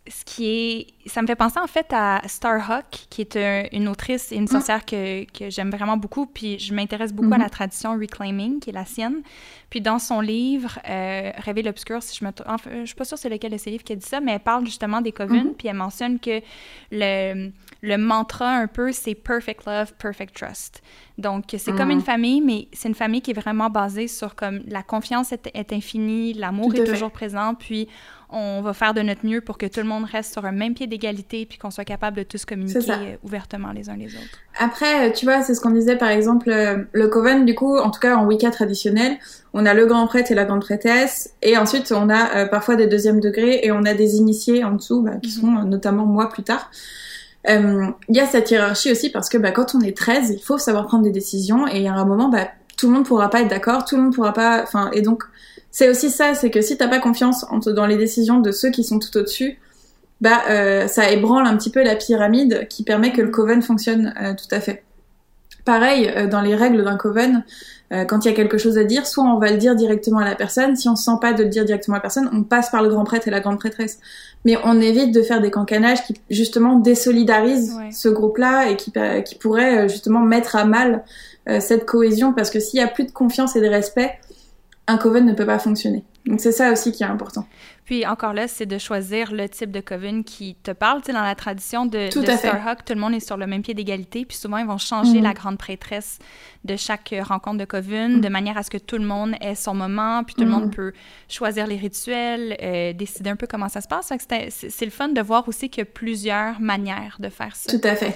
ce qui est. Ça me fait penser en fait à Starhawk, qui est une autrice et une mm. sorcière que, que j'aime vraiment beaucoup. Puis je m'intéresse beaucoup à la mm-hmm. tradition Reclaiming, qui est la sienne. Puis dans son livre, euh, Réveil l'obscur, si je me enfin, je suis pas sûre c'est lequel de ses livres qui a dit ça, mais elle parle justement des coven, mm-hmm. puis elle mentionne que le, le mantra un peu, c'est Perfect Love, Perfect Trust. Donc, c'est comme une mm. famille, mais c'est une famille qui est vraiment basée sur comme la confiance est, est infinie, l'amour est toujours présent, puis on va faire de notre mieux pour que tout le monde reste sur un même pied d'égalité puis qu'on soit capable de tous communiquer euh, ouvertement les uns les autres. Après, euh, tu vois, c'est ce qu'on disait par exemple, euh, le coven, du coup, en tout cas en Wicca traditionnel, on a le grand prêtre et la grande prêtresse, et ensuite on a parfois des deuxièmes degrés et on a des initiés en dessous, bah, qui mhm. sont notamment moi plus tard. Il y a cette hiérarchie aussi parce que bah, quand on est 13, il faut savoir prendre des décisions et a un moment, bah, tout le monde pourra pas être d'accord, tout le monde pourra pas, enfin, et donc c'est aussi ça, c'est que si t'as pas confiance dans les décisions de ceux qui sont tout au-dessus, bah euh, ça ébranle un petit peu la pyramide qui permet que le coven fonctionne euh, tout à fait. Pareil, euh, dans les règles d'un coven, quand il y a quelque chose à dire, soit on va le dire directement à la personne, si on se sent pas de le dire directement à la personne, on passe par le grand prêtre et la grande prêtresse. Mais on évite de faire des cancanages qui justement désolidarisent ce groupe-là et qui, qui pourraient justement mettre à mal cette cohésion, parce que s'il y a plus de confiance et de respect, un coven ne peut pas fonctionner. Donc c'est ça aussi qui est important. Puis encore là, c'est de choisir le type de coven qui te parle. Tu sais, dans la tradition de, tout Starhawk, tout le monde est sur le même pied d'égalité. Puis souvent, ils vont changer mhm. la grande prêtresse de chaque rencontre de coven mhm. de manière à ce que tout le monde ait son moment. Puis tout le monde mhm. peut choisir les rituels, euh, décider un peu comment ça se passe. C'est le fun de voir aussi qu'il y a plusieurs manières de faire ça. Tout à fait.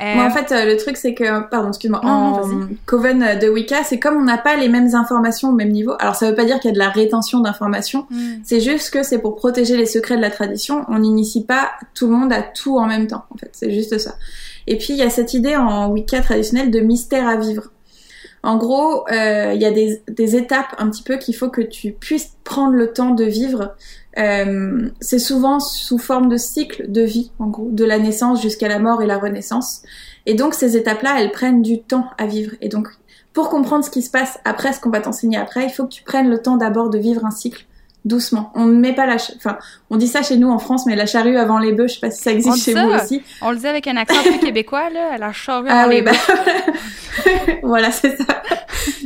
Moi, en fait, euh, le truc, c'est que, pardon, excuse-moi, en Coven de Wicca, c'est comme on n'a pas les mêmes informations au même niveau. Alors, ça veut pas dire qu'il y a de la rétention d'informations. Mm. C'est juste que c'est pour protéger les secrets de la tradition. On n'initie pas tout le monde à tout en même temps. En fait, c'est juste ça. Et puis, il y a cette idée en Wicca traditionnelle de mystère à vivre. En gros, euh, il y a des, des étapes un petit peu qu'il faut que tu puisses prendre le temps de vivre euh, c'est souvent sous forme de cycle de vie, en gros, de la naissance jusqu'à la mort et la renaissance. Et donc ces étapes-là, elles prennent du temps à vivre. Et donc, pour comprendre ce qui se passe après, ce qu'on va t'enseigner après, il faut que tu prennes le temps d'abord de vivre un cycle doucement. On ne met pas la, enfin, on dit ça chez nous en France, mais la charrue avant les bœufs, je sais pas si ça existe chez vous aussi. On le dit avec un accent plus québécois là, la charrue ah avant les bah... bœufs. [LAUGHS] voilà, c'est ça.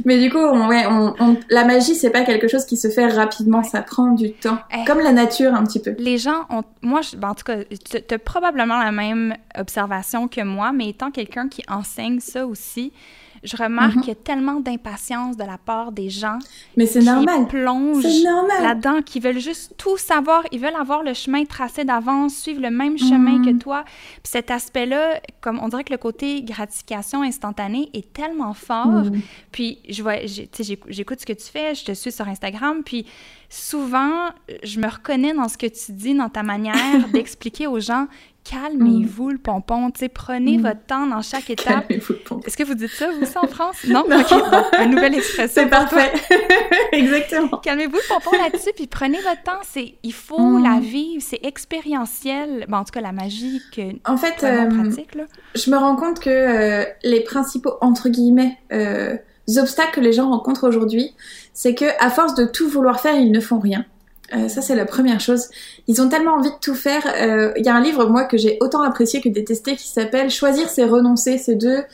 mais du coup, on, ouais, on, la magie, c'est pas quelque chose qui se fait rapidement, ça prend du temps, eh. comme la nature un petit peu. Les gens ont, moi, ben, en tout cas, tu as probablement la même observation que moi, mais étant quelqu'un qui enseigne ça aussi je remarque mhm. qu'il y a tellement d'impatience de la part des gens Mais normal. plongent là-dedans, qui veulent juste tout savoir. Ils veulent avoir le chemin tracé d'avance, suivre le même chemin que mhm. toi. Puis cet aspect-là, comme on dirait que le côté gratification instantanée est tellement fort. Mhm. Puis je vois, j'écoute ce que tu fais, je te suis sur Instagram, puis souvent, je me reconnais dans ce que tu dis, dans ta manière [LAUGHS] d'expliquer aux gens calmez-vous le pompon, tu sais, prenez mm. votre temps dans chaque [LAUGHS] étape. Calmez-vous le pompon. Est-ce que vous dites ça, vous, ça, en France? [LAUGHS] Non? non. OK, bon, une nouvelle expression. C'est parfait. [LAUGHS] Exactement. Calmez-vous le pompon là-dessus, puis prenez votre temps. C'est, il faut mm. la vivre, c'est expérientiel. Bon, en tout cas, la magie que en fait, euh, pratique, là. je me rends compte que euh, les principaux, entre guillemets, euh, obstacles que les gens rencontrent aujourd'hui, c'est que à force de tout vouloir faire, ils ne font rien. Euh, ça, c'est la première chose. Ils ont tellement envie de tout faire. Il euh, y a un livre, moi, que j'ai autant apprécié que détesté, qui s'appelle Choisir, c'est renoncer. C'est de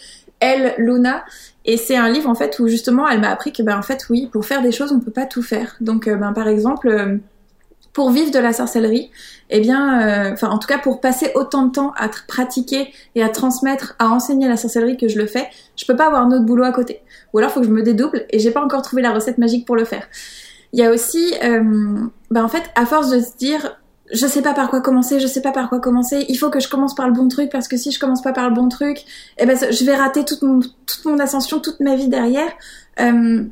Elle, Luna. Et c'est un livre, en fait, où justement, elle m'a appris que, ben, en fait, oui, pour faire des choses, on peut pas tout faire. Donc, euh, ben, par exemple, pour vivre de la sorcellerie, eh bien, enfin, en tout cas, pour passer autant de temps à pratiquer et à transmettre, à enseigner la sorcellerie que je le fais, je peux pas avoir un autre boulot à côté. Ou alors, faut que je me dédouble et j'ai pas encore trouvé la recette magique pour le faire. Il y a aussi, bah en fait, à force de se dire, je sais pas par quoi commencer, je sais pas par quoi commencer, il faut que je commence par le bon truc parce que si je commence pas par le bon truc, eh ben je vais rater toute mon, toute mon ascension, toute ma vie derrière. Euh,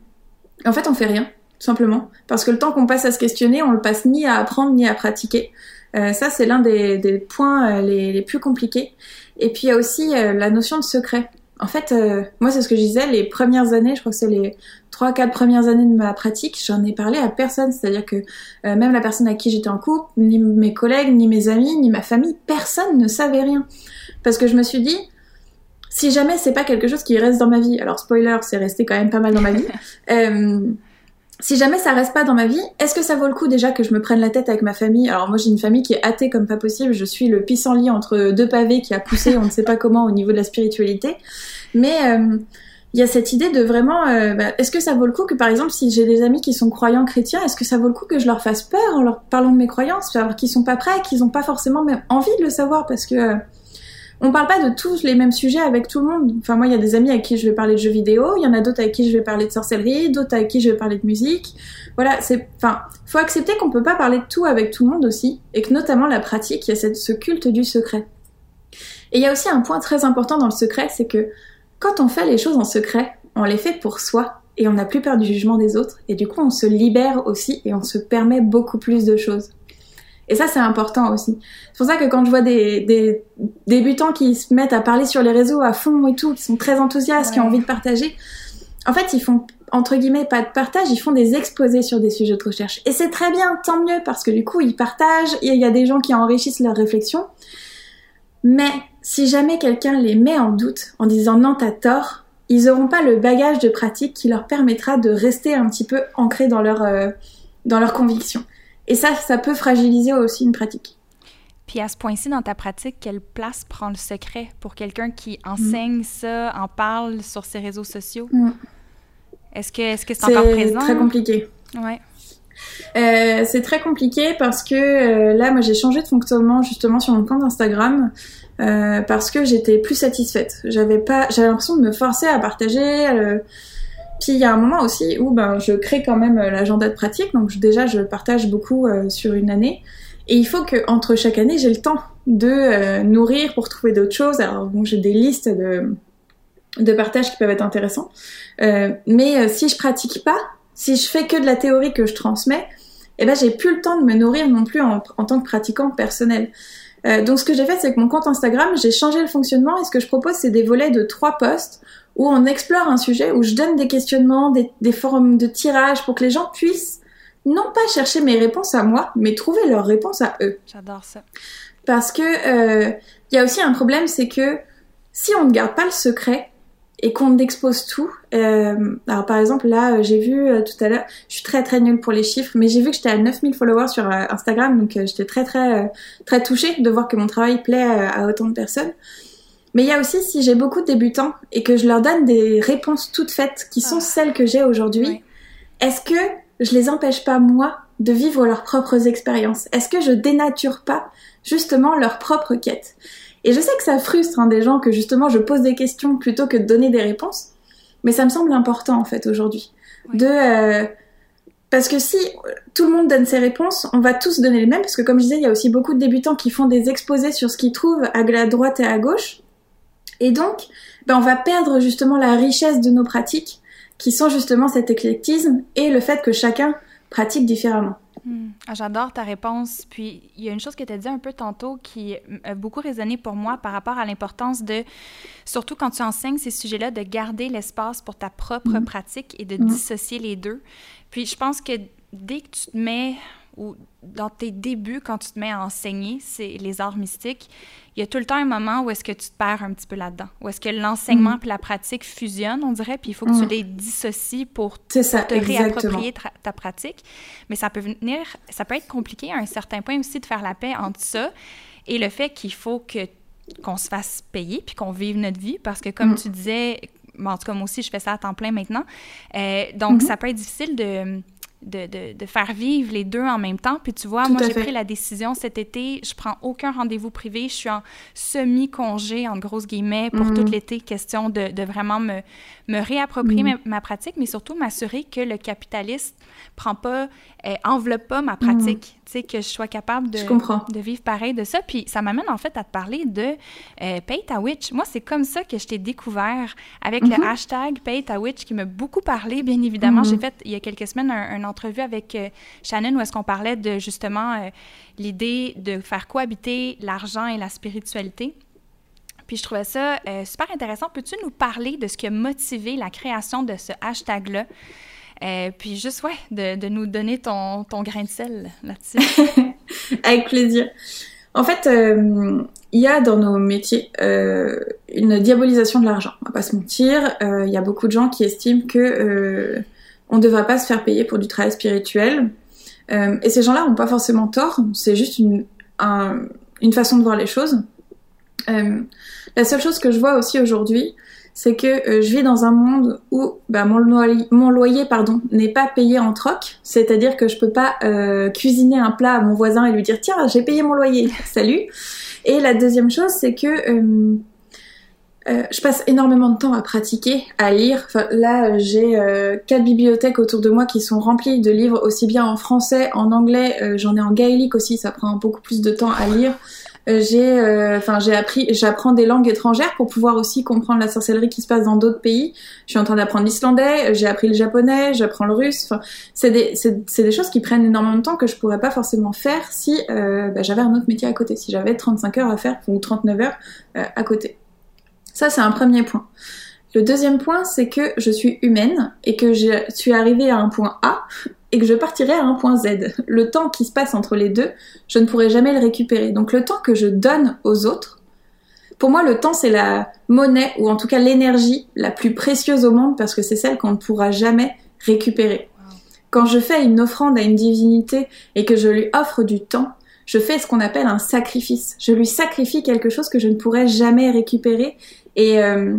en fait, on fait rien, tout simplement, parce que le temps qu'on passe à se questionner, on le passe ni à apprendre ni à pratiquer. Euh, ça, c'est l'un des, des, points euh, les, les, plus compliqués. Et puis il y a aussi euh, la notion de secret. En fait, euh, moi, c'est ce que je disais, les premières années, je crois que c'est les trois, quatre premières années de ma pratique, j'en ai parlé à personne. C'est-à-dire que euh, même la personne à qui j'étais en couple, ni mes collègues, ni mes amis, ni ma famille, personne ne savait rien. Parce que je me suis dit, si jamais c'est pas quelque chose qui reste dans ma vie, alors spoiler, c'est resté quand même pas mal dans ma vie, [LAUGHS] euh, si jamais ça reste pas dans ma vie, est-ce que ça vaut le coup déjà que je me prenne la tête avec ma famille? Alors moi j'ai une famille qui est athée comme pas possible, je suis le pissenlit entre deux pavés qui a poussé on ne sait pas [LAUGHS] comment au niveau de la spiritualité. Mais euh, il y a cette idée de vraiment, euh, bah, est-ce que ça vaut le coup que par exemple si j'ai des amis qui sont croyants chrétiens, est-ce que ça vaut le coup que je leur fasse peur en leur parlant de mes croyances, alors qu'ils sont pas prêts, qu'ils ont pas forcément même envie de le savoir parce que euh, on parle pas de tous les mêmes sujets avec tout le monde. Enfin, moi, il y a des amis avec qui je vais parler de jeux vidéo, il y en a d'autres avec qui je vais parler de sorcellerie, d'autres avec qui je vais parler de musique. Voilà, c'est, enfin, faut accepter qu'on peut pas parler de tout avec tout le monde aussi, et que notamment la pratique, il y a ce culte du secret. Et il y a aussi un point très important dans le secret, c'est que quand on fait les choses en secret, on les fait pour soi, et on n'a plus peur du jugement des autres, et du coup, on se libère aussi, et on se permet beaucoup plus de choses. Et ça, c'est important aussi. C'est pour ça que quand je vois des, des, débutants qui se mettent à parler sur les réseaux à fond et tout, qui sont très enthousiastes, qui ont envie de partager, en fait, ils font entre guillemets pas de partage, ils font des exposés sur des sujets de recherche. Et c'est très bien, tant mieux, parce que du coup, ils partagent, il y a des gens qui enrichissent leurs réflexions. Mais si jamais quelqu'un les met en doute en disant non, t'as tort, ils n'auront pas le bagage de pratique qui leur permettra de rester un petit peu ancrés dans leur, euh, dans leurs convictions. Et ça, ça peut fragiliser aussi une pratique. Puis à ce point-ci, dans ta pratique, quelle place prend le secret pour quelqu'un qui enseigne ça, en parle sur ses réseaux sociaux? Mm. Est-ce que est-ce que c'est encore présent? C'est très compliqué. Ouais. Euh, c'est très compliqué parce que euh, là, moi, j'ai changé de fonctionnement justement sur mon compte Instagram euh, parce que j'étais plus satisfaite. J'avais pas, j'avais l'impression de me forcer à partager. Puis il y a un moment aussi où ben, je crée quand même euh, l'agenda de pratique, donc déjà je partage beaucoup euh, sur une année. Et il faut que entre chaque année, j'ai le temps de euh, nourrir pour trouver d'autres choses. Alors bon, j'ai des listes de, de partage qui peuvent être intéressants. mais si je pratique pas, si je fais que de la théorie que je transmets, eh ben j'ai plus le temps de me nourrir non plus en, en tant que pratiquant personnel. Donc ce que j'ai fait, c'est que mon compte Instagram, j'ai changé le fonctionnement et ce que je propose, c'est des volets de trois posts où on explore un sujet, où je donne des questionnements, des, des forums de tirage pour que les gens puissent non pas chercher mes réponses à moi, mais trouver leurs réponses à eux. J'adore ça. Parce que il euh, y a aussi un problème, c'est que si on ne garde pas le secret et qu'on expose tout, euh, alors par exemple là, euh, j'ai vu euh, tout à l'heure, je suis très très nulle pour les chiffres, mais j'ai vu que j'étais à 9000 followers sur euh, Instagram, donc j'étais très très très touchée de voir que mon travail plaît à autant de personnes. Mais il y a aussi si j'ai beaucoup de débutants et que je leur donne des réponses toutes faites qui sont ah. celles que j'ai aujourd'hui, est-ce que je les empêche pas moi de vivre leurs propres expériences? Est-ce que je dénature pas justement leur propre quête Et je sais que ça frustre hein, des gens que justement je pose des questions plutôt que de donner des réponses, mais ça me semble important en fait aujourd'hui de euh, parce que si tout le monde donne ses réponses, on va tous donner les mêmes, parce que comme je disais, il y a aussi beaucoup de débutants qui font des exposés sur ce qu'ils trouvent à la droite et à gauche. Et donc, ben, on va perdre justement la richesse de nos pratiques, qui sont justement cet éclectisme et le fait que chacun pratique différemment. Hmm. Ah, j'adore ta réponse. Puis il y a une chose que tu as dit un peu tantôt qui a beaucoup résonné pour moi par rapport à l'importance de, surtout quand tu enseignes ces sujets-là, de garder l'espace pour ta propre hmm. pratique et de hmm. dissocier les deux. Puis je pense que dès que tu te mets ou dans tes débuts, quand tu te mets à enseigner c'est les arts mystiques, il y a tout le temps un moment où est-ce que tu te perds un petit peu là-dedans, où est-ce que l'enseignement mm. et la pratique fusionnent, on dirait, puis il faut que tu mm. les dissocies pour, ça, te réapproprier ta pratique. Mais ça peut venir, ça peut être compliqué à un certain point aussi de faire la paix entre ça et le fait qu'il faut que qu'on se fasse payer puis qu'on vive notre vie parce que comme mm. tu disais en tout cas moi aussi je fais ça à temps plein maintenant euh, donc mm-hmm. ça peut être difficile de de, de, de, faire vivre les deux en même temps. Puis tu vois, moi, j'ai pris la décision cet été, je prends aucun rendez-vous privé, je suis en semi-congé, en grosses guillemets, pour mhm. tout l'été, question de, de, vraiment me, me réapproprier mhm. ma, pratique, mais surtout m'assurer que le capitaliste prend pas, euh, enveloppe pas ma pratique, mhm. Sais, que je sois capable de, de vivre pareil de ça. Puis ça m'amène en fait à te parler de euh, Pay ta Witch. Moi, c'est comme ça que je t'ai découvert avec le hashtag Pay ta Witch qui m'a beaucoup parlé, bien évidemment. J'ai fait il y a quelques semaines un, un entrevue avec euh, Shannon où est-ce qu'on parlait de justement euh, l'idée de faire cohabiter l'argent et la spiritualité. Puis je trouvais ça euh, super intéressant. Peux-tu nous parler de ce qui a motivé la création de ce hashtag-là? Puis juste, ouais, de, nous donner ton, grain de sel là-dessus. [LAUGHS] Avec plaisir. En fait, il y a dans nos métiers une diabolisation de l'argent. On va pas se mentir. Il y a beaucoup de gens qui estiment que on ne devrait pas se faire payer pour du travail spirituel. Euh, et ces gens-là n'ont pas forcément tort, c'est juste une, façon de voir les choses. Euh, la seule chose que je vois aussi aujourd'hui, c'est que euh, je vis dans un monde où bah, mon, loyer, mon loyer pardon n'est pas payé en troc, c'est-à-dire que je peux pas euh, cuisiner un plat à mon voisin et lui dire tiens j'ai payé mon loyer, [LAUGHS] salut. Et la deuxième chose c'est que euh, je passe énormément de temps à pratiquer, à lire. Enfin, là, j'ai euh, quatre bibliothèques autour de moi qui sont remplies de livres aussi bien en français, en anglais. J'en ai en gaélique aussi, ça prend beaucoup plus de temps à lire. Euh, j'ai euh, enfin j'ai appris j'apprends des langues étrangères pour pouvoir aussi comprendre la sorcellerie qui se passe dans d'autres pays. Je suis en train d'apprendre l'islandais j'ai appris le japonais j'apprends le russe. Enfin c'est des c'est des choses qui prennent énormément de temps que je pourrais pas forcément faire si euh, bah, j'avais un autre métier à côté si j'avais 35 heures à faire ou 39 heures à côté. Ça c'est un premier point. Le deuxième point, c'est que je suis humaine et que je suis arrivée à un point A et que je partirai à un point Z. Le temps qui se passe entre les deux, je ne pourrai jamais le récupérer. Donc le temps que je donne aux autres, pour moi le temps c'est la monnaie ou en tout cas l'énergie la plus précieuse au monde parce que c'est celle qu'on ne pourra jamais récupérer. Quand je fais une offrande à une divinité et que je lui offre du temps, je fais ce qu'on appelle un sacrifice. Je lui sacrifie quelque chose que je ne pourrai jamais récupérer et euh,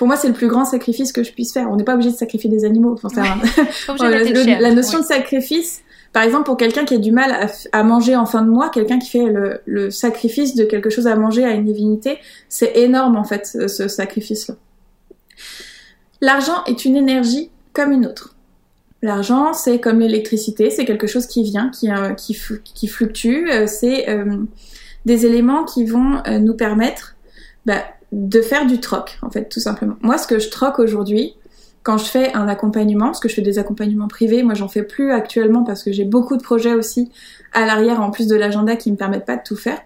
pour moi, c'est le plus grand sacrifice que je puisse faire. On n'est pas obligé de sacrifier des animaux. Enfin, [LAUGHS] la notion de sacrifice, par exemple, pour quelqu'un qui a du mal à, manger en fin de mois, quelqu'un qui fait le, sacrifice de quelque chose à manger à une divinité, c'est énorme en fait, ce, sacrifice-là. L'argent est une énergie comme une autre. L'argent, c'est comme l'électricité, c'est quelque chose qui vient, qui, euh, qui, fluctue, euh, c'est euh, des éléments qui vont nous permettre bah, de faire du troc, en fait, tout simplement. Moi, ce que je troque aujourd'hui, quand je fais un accompagnement, parce que je fais des accompagnements privés, moi j'en fais plus actuellement parce que j'ai beaucoup de projets aussi à l'arrière en plus de l'agenda qui me permettent pas de tout faire.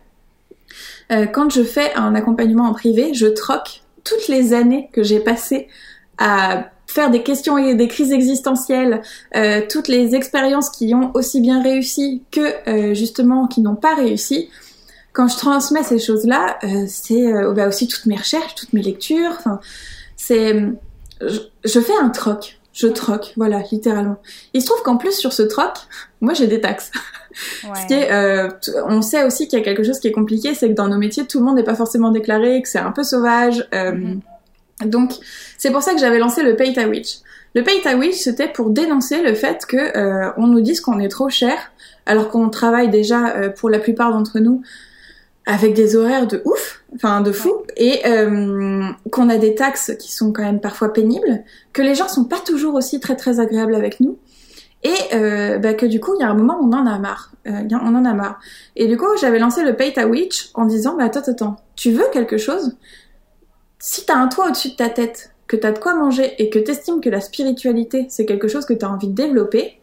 Euh, quand je fais un accompagnement en privé, je troque toutes les années que j'ai passées à faire des questions et des crises existentielles, euh, toutes les expériences qui ont aussi bien réussi que euh, justement qui n'ont pas réussi, quand je transmets ces choses-là, euh, c'est euh, bah aussi toutes mes recherches, toutes mes lectures. Enfin, c'est, je, fais un troc. Je troque, voilà, littéralement. Il se trouve qu'en plus sur ce troc, [LAUGHS] moi j'ai des taxes. Ce qui est, euh, on sait aussi qu'il y a quelque chose qui est compliqué, c'est que dans nos métiers, tout le monde n'est pas forcément déclaré, que c'est un peu sauvage. Euh, mm-hmm. Donc, c'est pour ça que j'avais lancé le Pay to Witch. Le Pay to Witch, c'était pour dénoncer le fait que euh, on nous dise qu'on est trop cher, alors qu'on travaille déjà euh, pour la plupart d'entre nous avec des horaires de ouf, enfin de fou, et euh, qu'on a des taxes qui sont quand même parfois pénibles, que les gens sont pas toujours aussi très très agréables avec nous, et euh, bah, que du coup il y a un moment on en a marre, euh, on en a marre. Et du coup j'avais lancé le Pay ta Witch en disant bah attends attends, tu veux quelque chose? Si t'as un toit au-dessus de ta tête, que t'as de quoi manger et que t'estimes que la spiritualité c'est quelque chose que t'as envie de développer,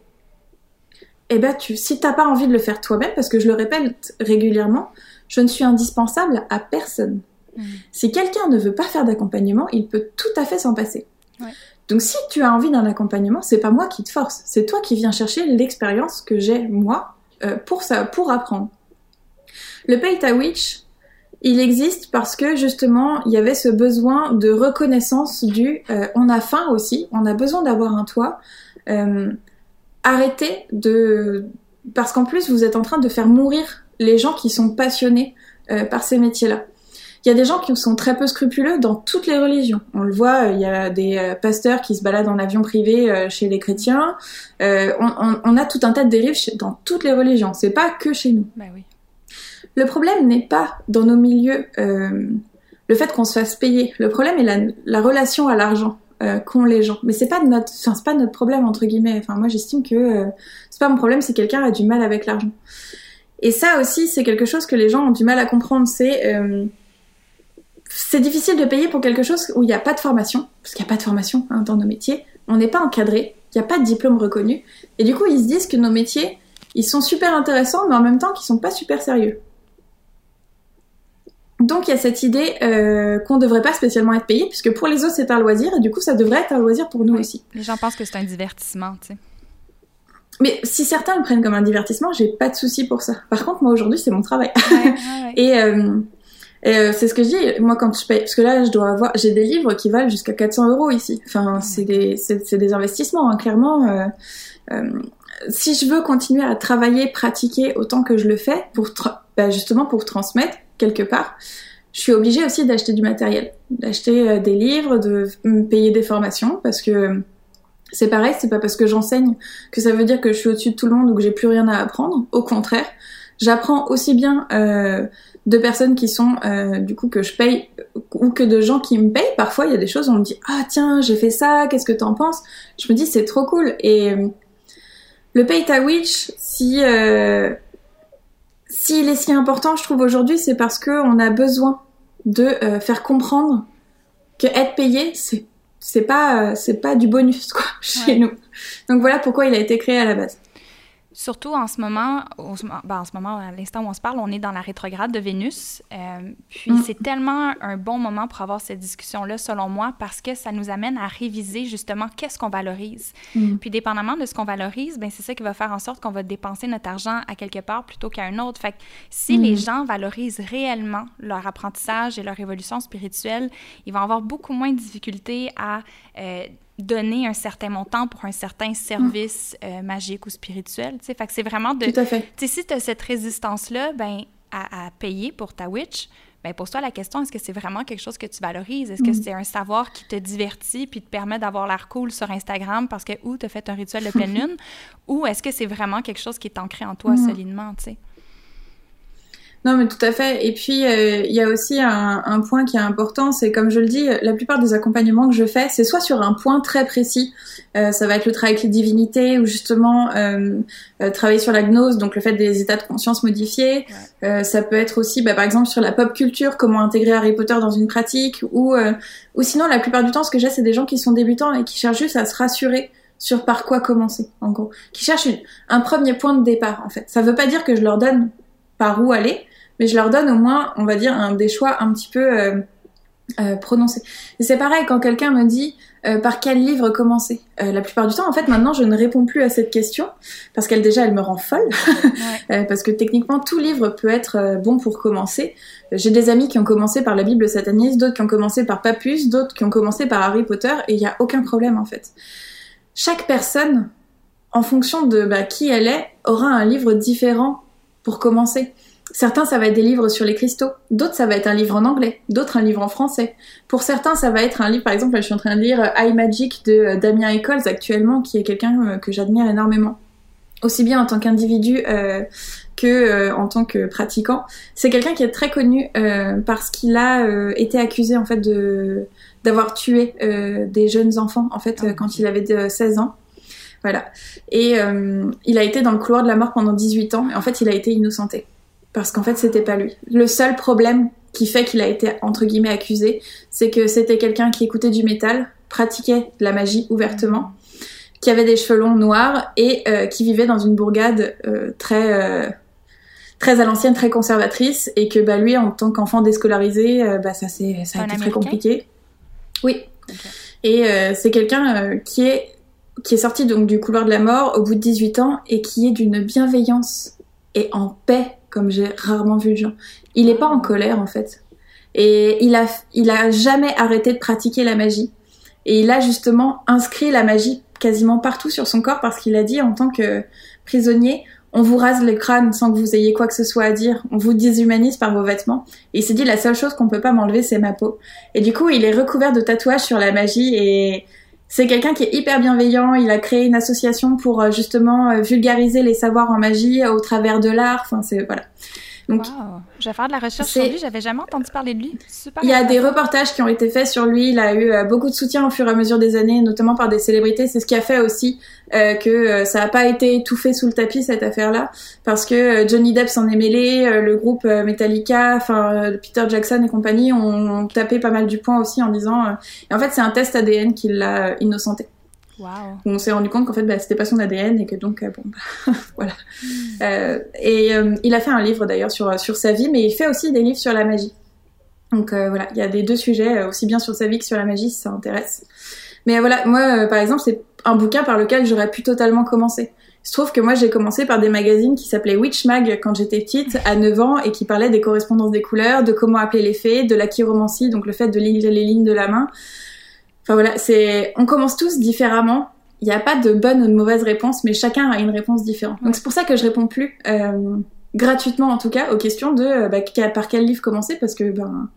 eh ben tu, si t'as pas envie de le faire toi-même, parce que je le répète régulièrement, je ne suis indispensable à personne. Mm. Si quelqu'un ne veut pas faire d'accompagnement, il peut tout à fait s'en passer. Donc si tu as envie d'un accompagnement, c'est pas moi qui te force, c'est toi qui viens chercher l'expérience que j'ai moi euh, pour ça, pour apprendre. Le Pay to Witch, il existe parce que justement il y avait ce besoin de reconnaissance du euh, on a faim aussi, on a besoin d'avoir un toit. Euh, arrêtez de parce qu'en plus vous êtes en train de faire mourir les gens qui sont passionnés euh, par ces métiers-là. Il y a des gens qui sont très peu scrupuleux dans toutes les religions. On le voit, il y a des euh, pasteurs qui se baladent en avion privé euh, chez les chrétiens. On, a tout un tas de dérives dans toutes les religions. C'est pas que chez nous. Bah oui. Le problème n'est pas dans nos milieux le fait qu'on se fasse payer. Le problème est la, la relation à l'argent qu'ont les gens. Mais c'est pas notre, enfin c'est pas notre problème entre guillemets. Enfin moi j'estime que c'est pas mon problème si quelqu'un a du mal avec l'argent. Et ça aussi, c'est quelque chose que les gens ont du mal à comprendre. C'est euh, c'est difficile de payer pour quelque chose où il n'y a pas de formation, parce qu'il n'y a pas de formation hein, dans nos métiers. On n'est pas encadré, il n'y a pas de diplôme reconnu. Et du coup, ils se disent que nos métiers, ils sont super intéressants, mais en même temps qu'ils sont pas super sérieux. Donc il y a cette idée euh, qu'on ne devrait pas spécialement être payé, puisque pour les autres c'est un loisir, et du coup ça devrait être un loisir pour nous aussi. Les gens pensent que c'est un divertissement, tu sais. Mais si certains le prennent comme un divertissement, j'ai pas de souci pour ça. Par contre, moi aujourd'hui, c'est mon travail. et euh, Et c'est ce que je dis. Moi, quand je paye, parce que là, je dois avoir, j'ai des livres qui valent jusqu'à 400 euros ici. Enfin, c'est des, c'est, des investissements, hein, clairement. Euh, si je veux continuer à travailler, pratiquer autant que je le fais, pour bah, justement pour transmettre quelque part, je suis obligée aussi d'acheter du matériel, d'acheter euh, des livres, de me payer des formations, parce que c'est pareil, c'est pas parce que j'enseigne que ça veut dire que je suis au-dessus de tout le monde ou que j'ai plus rien à apprendre. Au contraire, j'apprends aussi bien euh, de personnes qui sont euh, du coup que je paye ou que de gens qui me payent. Parfois, il y a des choses où on me dit ah tiens j'ai fait ça, qu'est-ce que t'en penses? Je me dis c'est trop cool et le pay to witch, si euh, s'il est si important, je trouve aujourd'hui, c'est parce que on a besoin de euh, faire comprendre que être payé, c'est c'est pas euh, c'est pas du bonus quoi [LAUGHS] chez nous. Donc voilà pourquoi il a été créé à la base. Surtout en ce moment, ben, en ce moment, à l'instant où on se parle, on est dans la rétrograde de Vénus. Euh, puis mm. c'est tellement un bon moment pour avoir cette discussion-là, selon moi, parce que ça nous amène à réviser justement qu'est-ce qu'on valorise. Mm. Puis dépendamment de ce qu'on valorise, ben c'est ça qui va faire en sorte qu'on va dépenser notre argent à quelque part plutôt qu'à un autre. Fait que si les mm. gens valorisent réellement leur apprentissage et leur évolution spirituelle, ils vont avoir beaucoup moins de difficultés à euh, donner un certain montant pour un certain service euh, magique ou spirituel. Fait que c'est vraiment de... Tout à fait. Si tu as cette résistance-là, ben, à, payer pour ta witch, ben pose-toi la question, est-ce que c'est vraiment quelque chose que tu valorises? Est-ce que mm. c'est un savoir qui te divertit puis te permet d'avoir l'air cool sur Instagram parce que ou tu as fait un rituel de pleine [LAUGHS] lune, ou est-ce que c'est vraiment quelque chose qui est ancré en toi mm. solidement, tu sais? Non, mais tout à fait. Et puis, euh, il y a aussi un, un, point qui est important, c'est comme je le dis, la plupart des accompagnements que je fais, c'est soit sur un point très précis, euh, ça va être le travail avec les divinités, ou justement euh, euh travailler sur la gnose, donc le fait des états de conscience modifiés. Euh, ça peut être aussi, bah, par exemple, sur la pop culture, comment intégrer Harry Potter dans une pratique, ou, ou sinon, la plupart du temps, ce que j'ai, c'est des gens qui sont débutants et qui cherchent juste à se rassurer sur par quoi commencer, en gros. Qui cherchent un premier point de départ, en fait. Ça veut pas dire que je leur donne par où aller, mais je leur donne au moins, on va dire, un, des choix un petit peu euh, euh, prononcés. Et c'est pareil quand quelqu'un me dit euh, par quel livre commencer? la plupart du temps, en fait, maintenant, je ne réponds plus à cette question parce qu'elle déjà, elle me rend folle. [LAUGHS] parce que techniquement, tout livre peut être bon pour commencer. J'ai des amis qui ont commencé par la Bible sataniste, d'autres qui ont commencé par Papus, d'autres qui ont commencé par Harry Potter, et il n'y a aucun problème en fait. Chaque personne, en fonction de bah, qui elle est, aura un livre différent pour commencer. Certains, ça va être des livres sur les cristaux. D'autres, ça va être un livre en anglais. D'autres, un livre en français. Pour certains, ça va être un livre, par exemple, je suis en train de lire I Magic de euh, Damien Eccles actuellement, qui est quelqu'un euh, que j'admire énormément. Aussi bien en tant qu'individu euh, que en tant que pratiquant. C'est quelqu'un qui est très connu parce qu'il a été accusé en fait de d'avoir tué des jeunes enfants en fait ah, quand il avait 16 ans. Voilà. Et il a été dans le couloir de la mort pendant 18 ans et en fait il a été innocenté parce qu'en fait c'était pas lui. Le seul problème qui fait qu'il a été entre guillemets accusé, c'est que c'était quelqu'un qui écoutait du métal, pratiquait la magie ouvertement, qui avait des cheveux longs noirs et euh, qui vivait dans une bourgade euh, très euh, très à l'ancienne, très conservatrice, et que bah lui en tant qu'enfant déscolarisé, bah ça c'est ça a été très compliqué. Oui. Et c'est quelqu'un qui est qui est sorti donc du couloir de la mort au bout de 18 ans et qui est d'une bienveillance et en paix comme j'ai rarement vu gens. Il est pas en colère en fait. Et il a, il a jamais arrêté de pratiquer la magie. Et il a justement inscrit la magie quasiment partout sur son corps parce qu'il a dit en tant que prisonnier, on vous rase le crâne sans que vous ayez quoi que ce soit à dire, on vous déshumanise par vos vêtements. Et il s'est dit la seule chose qu'on peut pas m'enlever c'est ma peau. Et du coup il est recouvert de tatouages sur la magie et c'est quelqu'un qui est hyper bienveillant. Il a créé une association pour euh, justement euh, vulgariser les savoirs en magie au travers de l'art. Enfin, c'est voilà. Donc, je vais faire de la recherche sur lui. J'avais jamais entendu parler de lui. il y a des reportages qui ont été faits sur lui. Il a eu euh, beaucoup de soutien au fur et à mesure des années, notamment par des célébrités. C'est ce qui a fait aussi euh, que euh, ça n'a pas été étouffé sous le tapis cette affaire-là, parce que Johnny Depp s'en est mêlé, le groupe Metallica, enfin Peter Jackson et compagnie ont, tapé pas mal du poing aussi en disant. et en fait, c'est un test ADN qui l'a innocenté. On s'est rendu compte qu'en fait, bah, c'était pas son ADN et que donc, euh, bon, bah, [LAUGHS] voilà. Hmm. Euh, et euh, il a fait un livre d'ailleurs sur, sur sa vie, mais il fait aussi des livres sur la magie. Donc voilà, il y a des deux sujets, aussi bien sur sa vie que sur la magie, si ça intéresse. Mais voilà, moi, par exemple, c'est un bouquin par lequel j'aurais pu totalement commencer. Il se trouve que moi, j'ai commencé par des magazines qui s'appelaient Witch Mag quand j'étais petite, à 9 ans, et qui parlaient des correspondances des couleurs, de comment appeler les fées, de la chiromancie, donc le fait de lire les lignes de la main. Enfin voilà, c'est, on commence tous différemment. Il n'y a pas de bonne ou de mauvaise réponse, mais chacun a une réponse différente. Donc c'est pour ça que je réponds plus, euh, gratuitement en tout cas, aux questions de euh, bah, par quel livre commencer, parce que ben,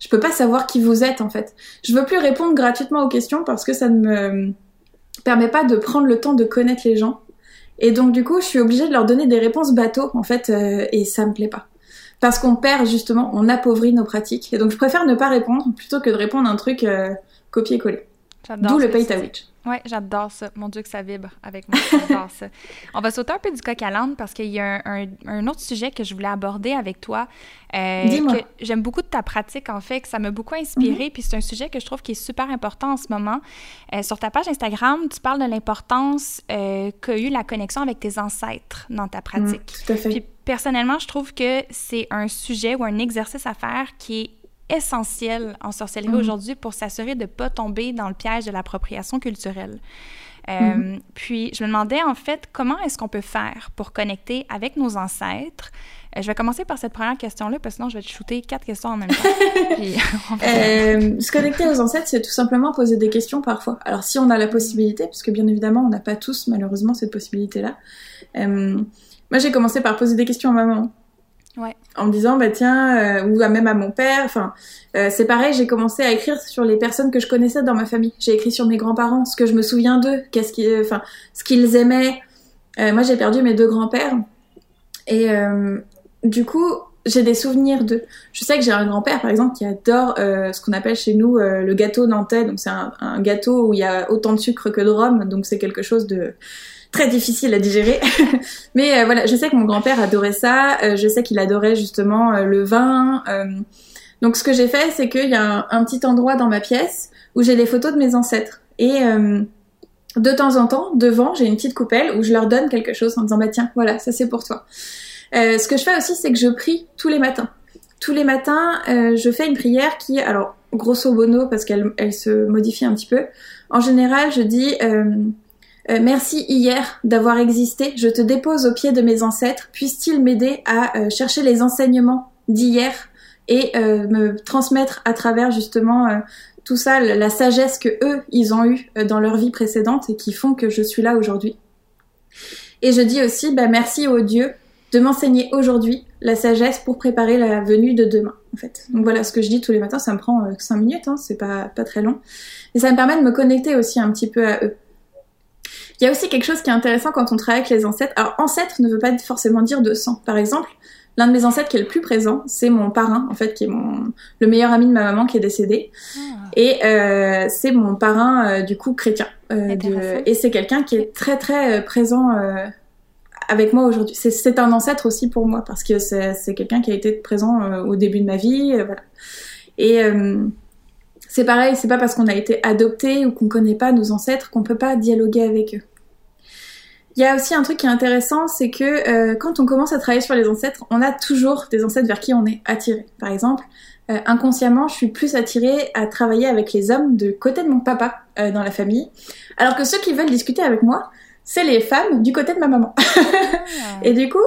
je peux pas savoir qui vous êtes en fait. Je veux plus répondre gratuitement aux questions parce que ça ne me permet pas de prendre le temps de connaître les gens et donc du coup, je suis obligée de leur donner des réponses bateaux en fait, euh, et ça me plaît pas. Parce qu'on perd justement, on appauvrit nos pratiques. Et donc je préfère ne pas répondre plutôt que de répondre à un truc euh, copier-coller. D'où le pay witch. Oui, j'adore ça. Mon Dieu, que ça vibre avec moi. J'adore ça. [LAUGHS] On va sauter un peu du coq à l'âne parce qu'il y a un, autre sujet que je voulais aborder avec toi. Euh, Dis-moi. J'aime beaucoup de ta pratique, en fait, que ça m'a beaucoup inspiré. Mhm. Puis c'est un sujet que je trouve qui est super important en ce moment. Euh, sur ta page Instagram, tu parles de l'importance euh, qu'a eu la connexion avec tes ancêtres dans ta pratique. tout à fait. Puis personnellement, je trouve que c'est un sujet ou un exercice à faire qui est essentiel en sorcellerie mhm. aujourd'hui pour s'assurer de ne pas tomber dans le piège de l'appropriation culturelle. Euh, mhm. Puis, je me demandais en fait comment est-ce qu'on peut faire pour connecter avec nos ancêtres? Euh, je vais commencer par cette première question-là, parce que sinon je vais te shooter quatre questions en même temps. [LAUGHS] [LAUGHS] euh, se connecter aux ancêtres, c'est tout simplement poser des questions parfois. Alors, si on a la possibilité, parce que bien évidemment, on n'a pas tous malheureusement cette possibilité-là. Moi, j'ai commencé par poser des questions à ma maman. En me disant, bah tiens, euh, ou même à mon père. Enfin, euh, c'est pareil, j'ai commencé à écrire sur les personnes que je connaissais dans ma famille. J'ai écrit sur mes grands-parents, ce que je me souviens d'eux, qu'est-ce qu'ils, enfin, ce qu'ils aimaient. Euh, moi, j'ai perdu mes deux grands-pères. Et du coup, j'ai des souvenirs d'eux. Je sais que j'ai un grand-père, par exemple, qui adore ce qu'on appelle chez nous le gâteau nantais. Donc, c'est un, un, gâteau où il y a autant de sucre que de rhum. Donc, c'est quelque chose de très difficile à digérer. [LAUGHS] Mais euh, voilà, je sais que mon grand-père adorait ça. Euh, je sais qu'il adorait justement euh, le vin. donc ce que j'ai fait, c'est qu'il y a un, petit endroit dans ma pièce où j'ai les photos de mes ancêtres. Et de temps en temps, devant, j'ai une petite coupelle où je leur donne quelque chose en disant bah tiens, voilà, ça c'est pour toi. ce que je fais aussi, c'est que je prie tous les matins. Tous les matins, je fais une prière qui, alors grosso modo, parce qu'elle elle se modifie un petit peu. En général, je dis euh, merci hier d'avoir existé. Je te dépose au pied de mes ancêtres. Puisse-t-il m'aider à euh, chercher les enseignements d'hier et euh, me transmettre à travers justement tout ça, la sagesse que eux, ils ont eue dans leur vie précédente et qui font que je suis là aujourd'hui. Et je dis aussi, bah, merci au Dieu de m'enseigner aujourd'hui la sagesse pour préparer la venue de demain, en fait. Donc voilà ce que je dis tous les matins, ça me prend 5 minutes, hein, c'est pas, pas très long. Et ça me permet de me connecter aussi un petit peu à eux. Il y a aussi quelque chose qui est intéressant quand on travaille avec les ancêtres. Alors, ancêtre ne veut pas forcément dire de sang. Par exemple, l'un de mes ancêtres qui est le plus présent, c'est mon parrain, en fait, qui est mon le meilleur ami de ma maman qui est décédé. Ah. Et euh, c'est mon parrain, euh, du coup, chrétien. Euh, Et c'est quelqu'un qui est très, très euh, présent euh, avec moi aujourd'hui. C'est un ancêtre aussi pour moi, parce que c'est quelqu'un qui a été présent au début de ma vie. voilà. Et c'est pareil, c'est pas parce qu'on a été adopté ou qu'on connaît pas nos ancêtres qu'on peut pas dialoguer avec eux. Il y a aussi un truc qui est intéressant, c'est que euh, quand on commence à travailler sur les ancêtres, on a toujours des ancêtres vers qui on est attiré. Par exemple, euh, inconsciemment, je suis plus attirée à travailler avec les hommes de côté de mon papa euh, dans la famille, alors que ceux qui veulent discuter avec moi, c'est les femmes du côté de ma maman. Ah. [LAUGHS] et du coup,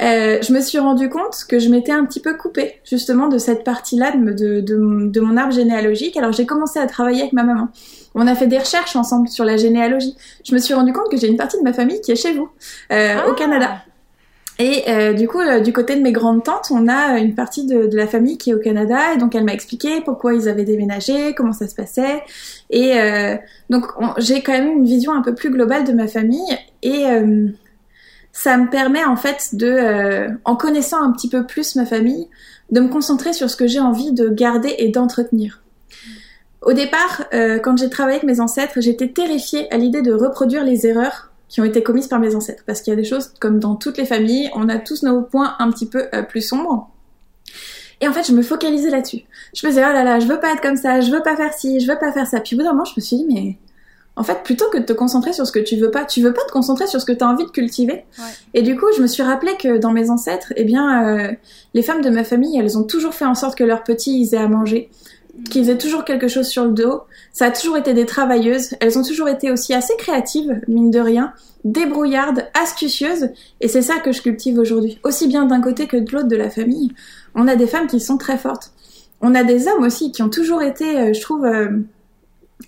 euh, je me suis rendu compte que je m'étais un petit peu coupée justement de cette partie-là de, de, de, mon arbre généalogique. Alors j'ai commencé à travailler avec ma maman. On a fait des recherches ensemble sur la généalogie. Je me suis rendu compte que j'ai une partie de ma famille qui est chez vous, euh, au ah. Canada. Et euh, du coup, euh, du côté de mes grandes tantes, on a une partie de, la famille qui est au Canada, et donc elle m'a expliqué pourquoi ils avaient déménagé, comment ça se passait. Et euh, donc j'ai quand même une vision un peu plus globale de ma famille, et euh, ça me permet en fait de, en connaissant un petit peu plus ma famille, de me concentrer sur ce que j'ai envie de garder et d'entretenir. Au départ, quand j'ai travaillé avec mes ancêtres, j'étais terrifiée à l'idée de reproduire les erreurs qui ont été commises par mes ancêtres. Parce qu'il y a des choses, comme dans toutes les familles, on a tous nos points un petit peu euh, plus sombres. Et en fait, je me focalisais là-dessus. Je me disais, oh là là, je veux pas être comme ça, je veux pas faire ci, je veux pas faire ça. Puis au bout d'un moment, je me suis dit, mais en fait, plutôt que de te concentrer sur ce que tu veux pas, tu veux pas te concentrer sur ce que tu as envie de cultiver. Et du coup, je me suis rappelé que dans mes ancêtres, eh bien, euh, les femmes de ma famille, elles ont toujours fait en sorte que leurs petits, ils aient à manger qui faisaient toujours quelque chose sur le dos. Ça a toujours été des travailleuses. Elles ont toujours été aussi assez créatives, mine de rien, débrouillardes, astucieuses. Et c'est ça que je cultive aujourd'hui. Aussi bien d'un côté que de l'autre de la famille. On a des femmes qui sont très fortes. On a des hommes aussi qui ont toujours été, euh, je trouve, euh,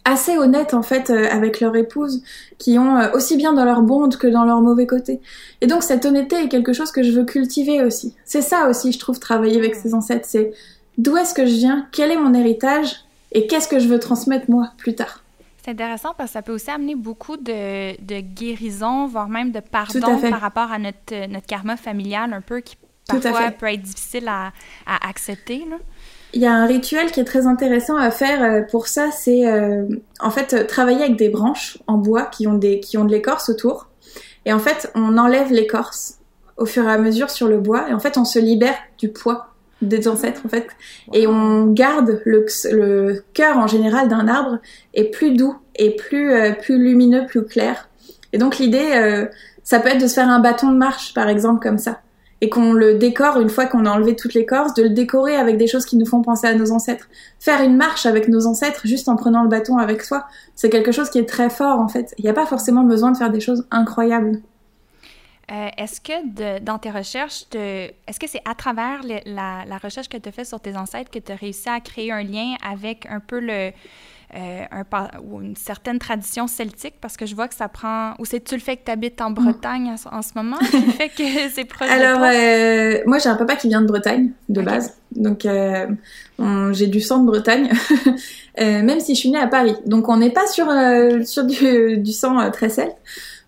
assez honnêtes en fait euh, avec leur épouse, qui ont aussi bien dans leur bonde que dans leur mauvais côté. Et donc cette honnêteté est quelque chose que je veux cultiver aussi. C'est ça aussi, je trouve, travailler avec ses ancêtres. C'est d'où est-ce que je viens, quel est mon héritage? Et qu'est-ce que je veux transmettre moi plus tard? C'est intéressant parce que ça peut aussi amener beaucoup de, de guérison, voire même de pardon par rapport à notre, notre karma familial un peu qui parfois peut être difficile à, à accepter. Là. Il y a un rituel qui est très intéressant à faire euh, pour ça, c'est euh, en fait travailler avec des branches en bois qui ont, des, qui ont de l'écorce autour. Et en fait, on enlève l'écorce au fur et à mesure sur le bois et en fait, on se libère du poids des ancêtres en fait. Et on garde le, le cœur en général d'un arbre est plus doux et plus euh, plus lumineux plus clair. Et donc l'idée euh, ça peut être de se faire un bâton de marche par exemple comme ça. Et qu'on le décore une fois qu'on a enlevé toute l'écorce de le décorer avec des choses qui nous font penser à nos ancêtres. Faire une marche avec nos ancêtres juste en prenant le bâton avec soi c'est quelque chose qui est très fort en fait. Il n'y a pas forcément besoin de faire des choses incroyables euh, est-ce que dans tes recherches, est-ce que c'est à travers la, recherche que tu as faite sur tes ancêtres que tu as réussi à créer un lien avec un peu le, euh, ou une certaine tradition celtique? Parce que je vois que ça prend... Ou c'est-tu le fait que tu habites en Bretagne en, ce moment qui fait que [LAUGHS] c'est proche Alors, euh, moi, j'ai un papa qui vient de Bretagne, de base. Donc, j'ai du sang de Bretagne, [LAUGHS] même si je suis née à Paris. Donc, on n'est pas sur, sur du, du sang très celte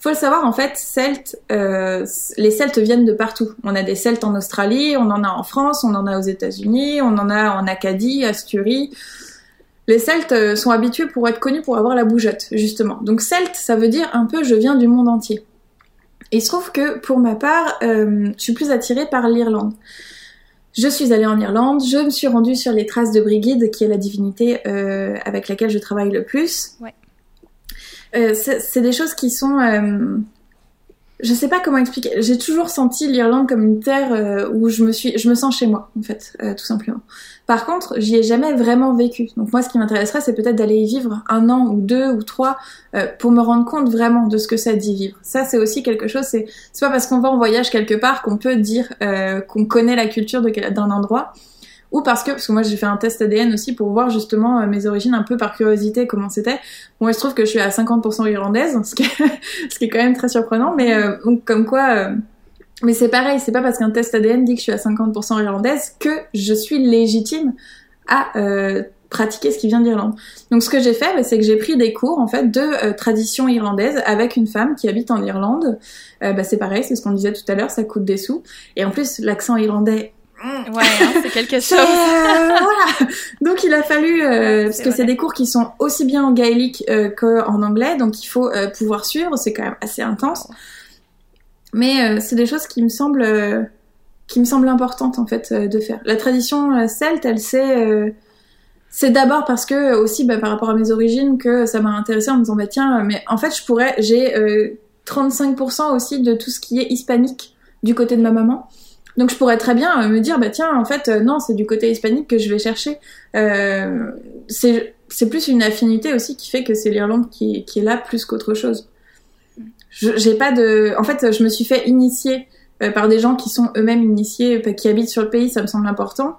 faut le savoir, en fait, Celtes, euh, les Celtes viennent de partout. On a des Celtes en Australie, on en a en France, on en a aux États-Unis, on en a en Acadie, Asturie. Les Celtes euh, sont habitués pour être connus pour avoir la bougeotte, justement. Donc Celte, ça veut dire un peu je viens du monde entier. Il se trouve que pour ma part, euh, je suis plus attirée par l'Irlande. Je suis allée en Irlande, je me suis rendue sur les traces de Brigide, qui est la divinité avec laquelle je travaille le plus. Euh, c'est des choses qui sont euh, je sais pas comment expliquer. J'ai toujours senti l'Irlande comme une terre euh, où je me suis, je me sens chez moi, en fait, tout simplement. Par contre, j'y ai jamais vraiment vécu. Donc moi, ce qui m'intéresserait, c'est peut-être d'aller y vivre un an ou deux ou trois pour me rendre compte vraiment de ce que ça dit vivre. Ça, c'est aussi quelque chose. C'est pas parce qu'on va en voyage quelque part qu'on peut dire qu'on connaît la culture d'un endroit ou parce que, parce que moi j'ai fait un test ADN aussi pour voir justement euh, mes origines un peu par curiosité comment c'était. Bon, il se trouve que je suis à 50% irlandaise, [LAUGHS] ce qui, est, quand même très surprenant, mais euh, donc comme quoi... Euh, mais c'est pareil, c'est pas parce qu'un test ADN dit que je suis à 50% irlandaise que je suis légitime à pratiquer ce qui vient d'Irlande. Donc ce que j'ai fait, bah, c'est que j'ai pris des cours en fait de tradition irlandaise avec une femme qui habite en Irlande. bah, c'est pareil, c'est ce qu'on disait tout à l'heure, ça coûte des sous. Et en plus, l'accent irlandais. Ouais, hein, c'est quelque [LAUGHS] chose. Euh, voilà. Donc il a fallu euh, parce que c'est des cours qui sont aussi bien en gaélique euh, qu'en anglais, donc il faut pouvoir suivre. C'est quand même assez intense. Mais c'est des choses qui me semblent qui me semblent importantes en fait de faire. La tradition celte, elle c'est c'est d'abord parce que aussi bah, par rapport à mes origines que ça m'a intéressé en me disant bah tiens mais en fait je pourrais j'ai 35% aussi de tout ce qui est hispanique du côté de ma maman. Donc je pourrais très bien euh, me dire, bah tiens, en fait, euh, non, c'est du côté hispanique que je vais chercher. Euh, c'est plus une affinité aussi qui fait que c'est l'Irlande qui, qui, est là plus qu'autre chose. J'ai pas de, en fait, je me suis fait initier par des gens qui sont eux-mêmes initiés, qui habitent sur le pays, ça me semble important.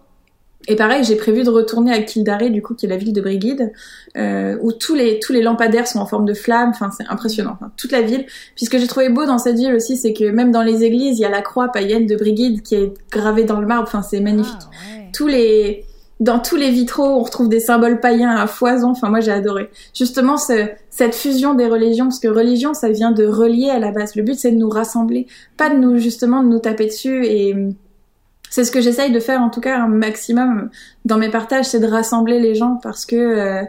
Et pareil, j'ai prévu de retourner à Kildare, du coup, qui est la ville de Brigide, euh, où tous les tous les lampadaires sont en forme de flammes. Enfin, c'est impressionnant. toute la ville. Puis ce que j'ai trouvé beau dans cette ville aussi, c'est que même dans les églises, il y a la croix païenne de Brigide qui est gravée dans le marbre. Enfin, c'est magnifique. Ah, tous les dans tous les vitraux, on retrouve des symboles païens à foison. Enfin, moi, j'ai adoré. Justement, ce, cette fusion des religions, parce que religion, ça vient de relier à la base. Le but, c'est de nous rassembler, pas de nous justement de nous taper dessus et c'est ce que j'essaye de faire en tout cas un maximum dans mes partages, c'est de rassembler les gens parce que euh,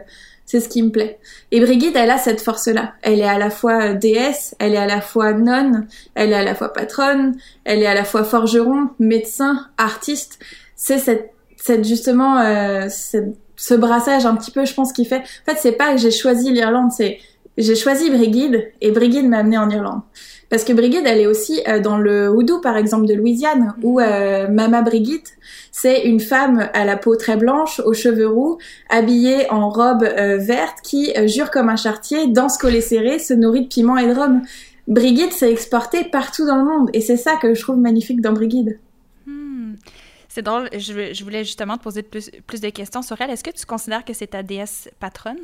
c'est ce qui me plaît. Et Brigitte, elle a cette force-là. Elle est à la fois déesse, elle est à la fois nonne, elle est à la fois patronne, elle est à la fois forgeron, médecin, artiste. C'est cette, cette justement euh, ce brassage un petit peu, je pense, qui fait. En fait, c'est pas que j'ai choisi l'Irlande, c'est j'ai choisi Brigide et Brigide m'a amené en Irlande Parce que Brigitte, elle est aussi euh, dans le houdou, par exemple, de Louisiane, où euh, Mama Brigitte, c'est une femme à la peau très blanche, aux cheveux roux, habillée en robe euh, verte, qui jure comme un chartier, danse collé serré, se nourrit de piment et de rhum. Brigitte s'est exportée partout dans le monde, et c'est ça que je trouve magnifique dans Brigitte. Hmm. C'est drôle, je, je, voulais justement te poser plus, plus de questions sur elle. Est-ce que tu considères que c'est ta déesse patronne?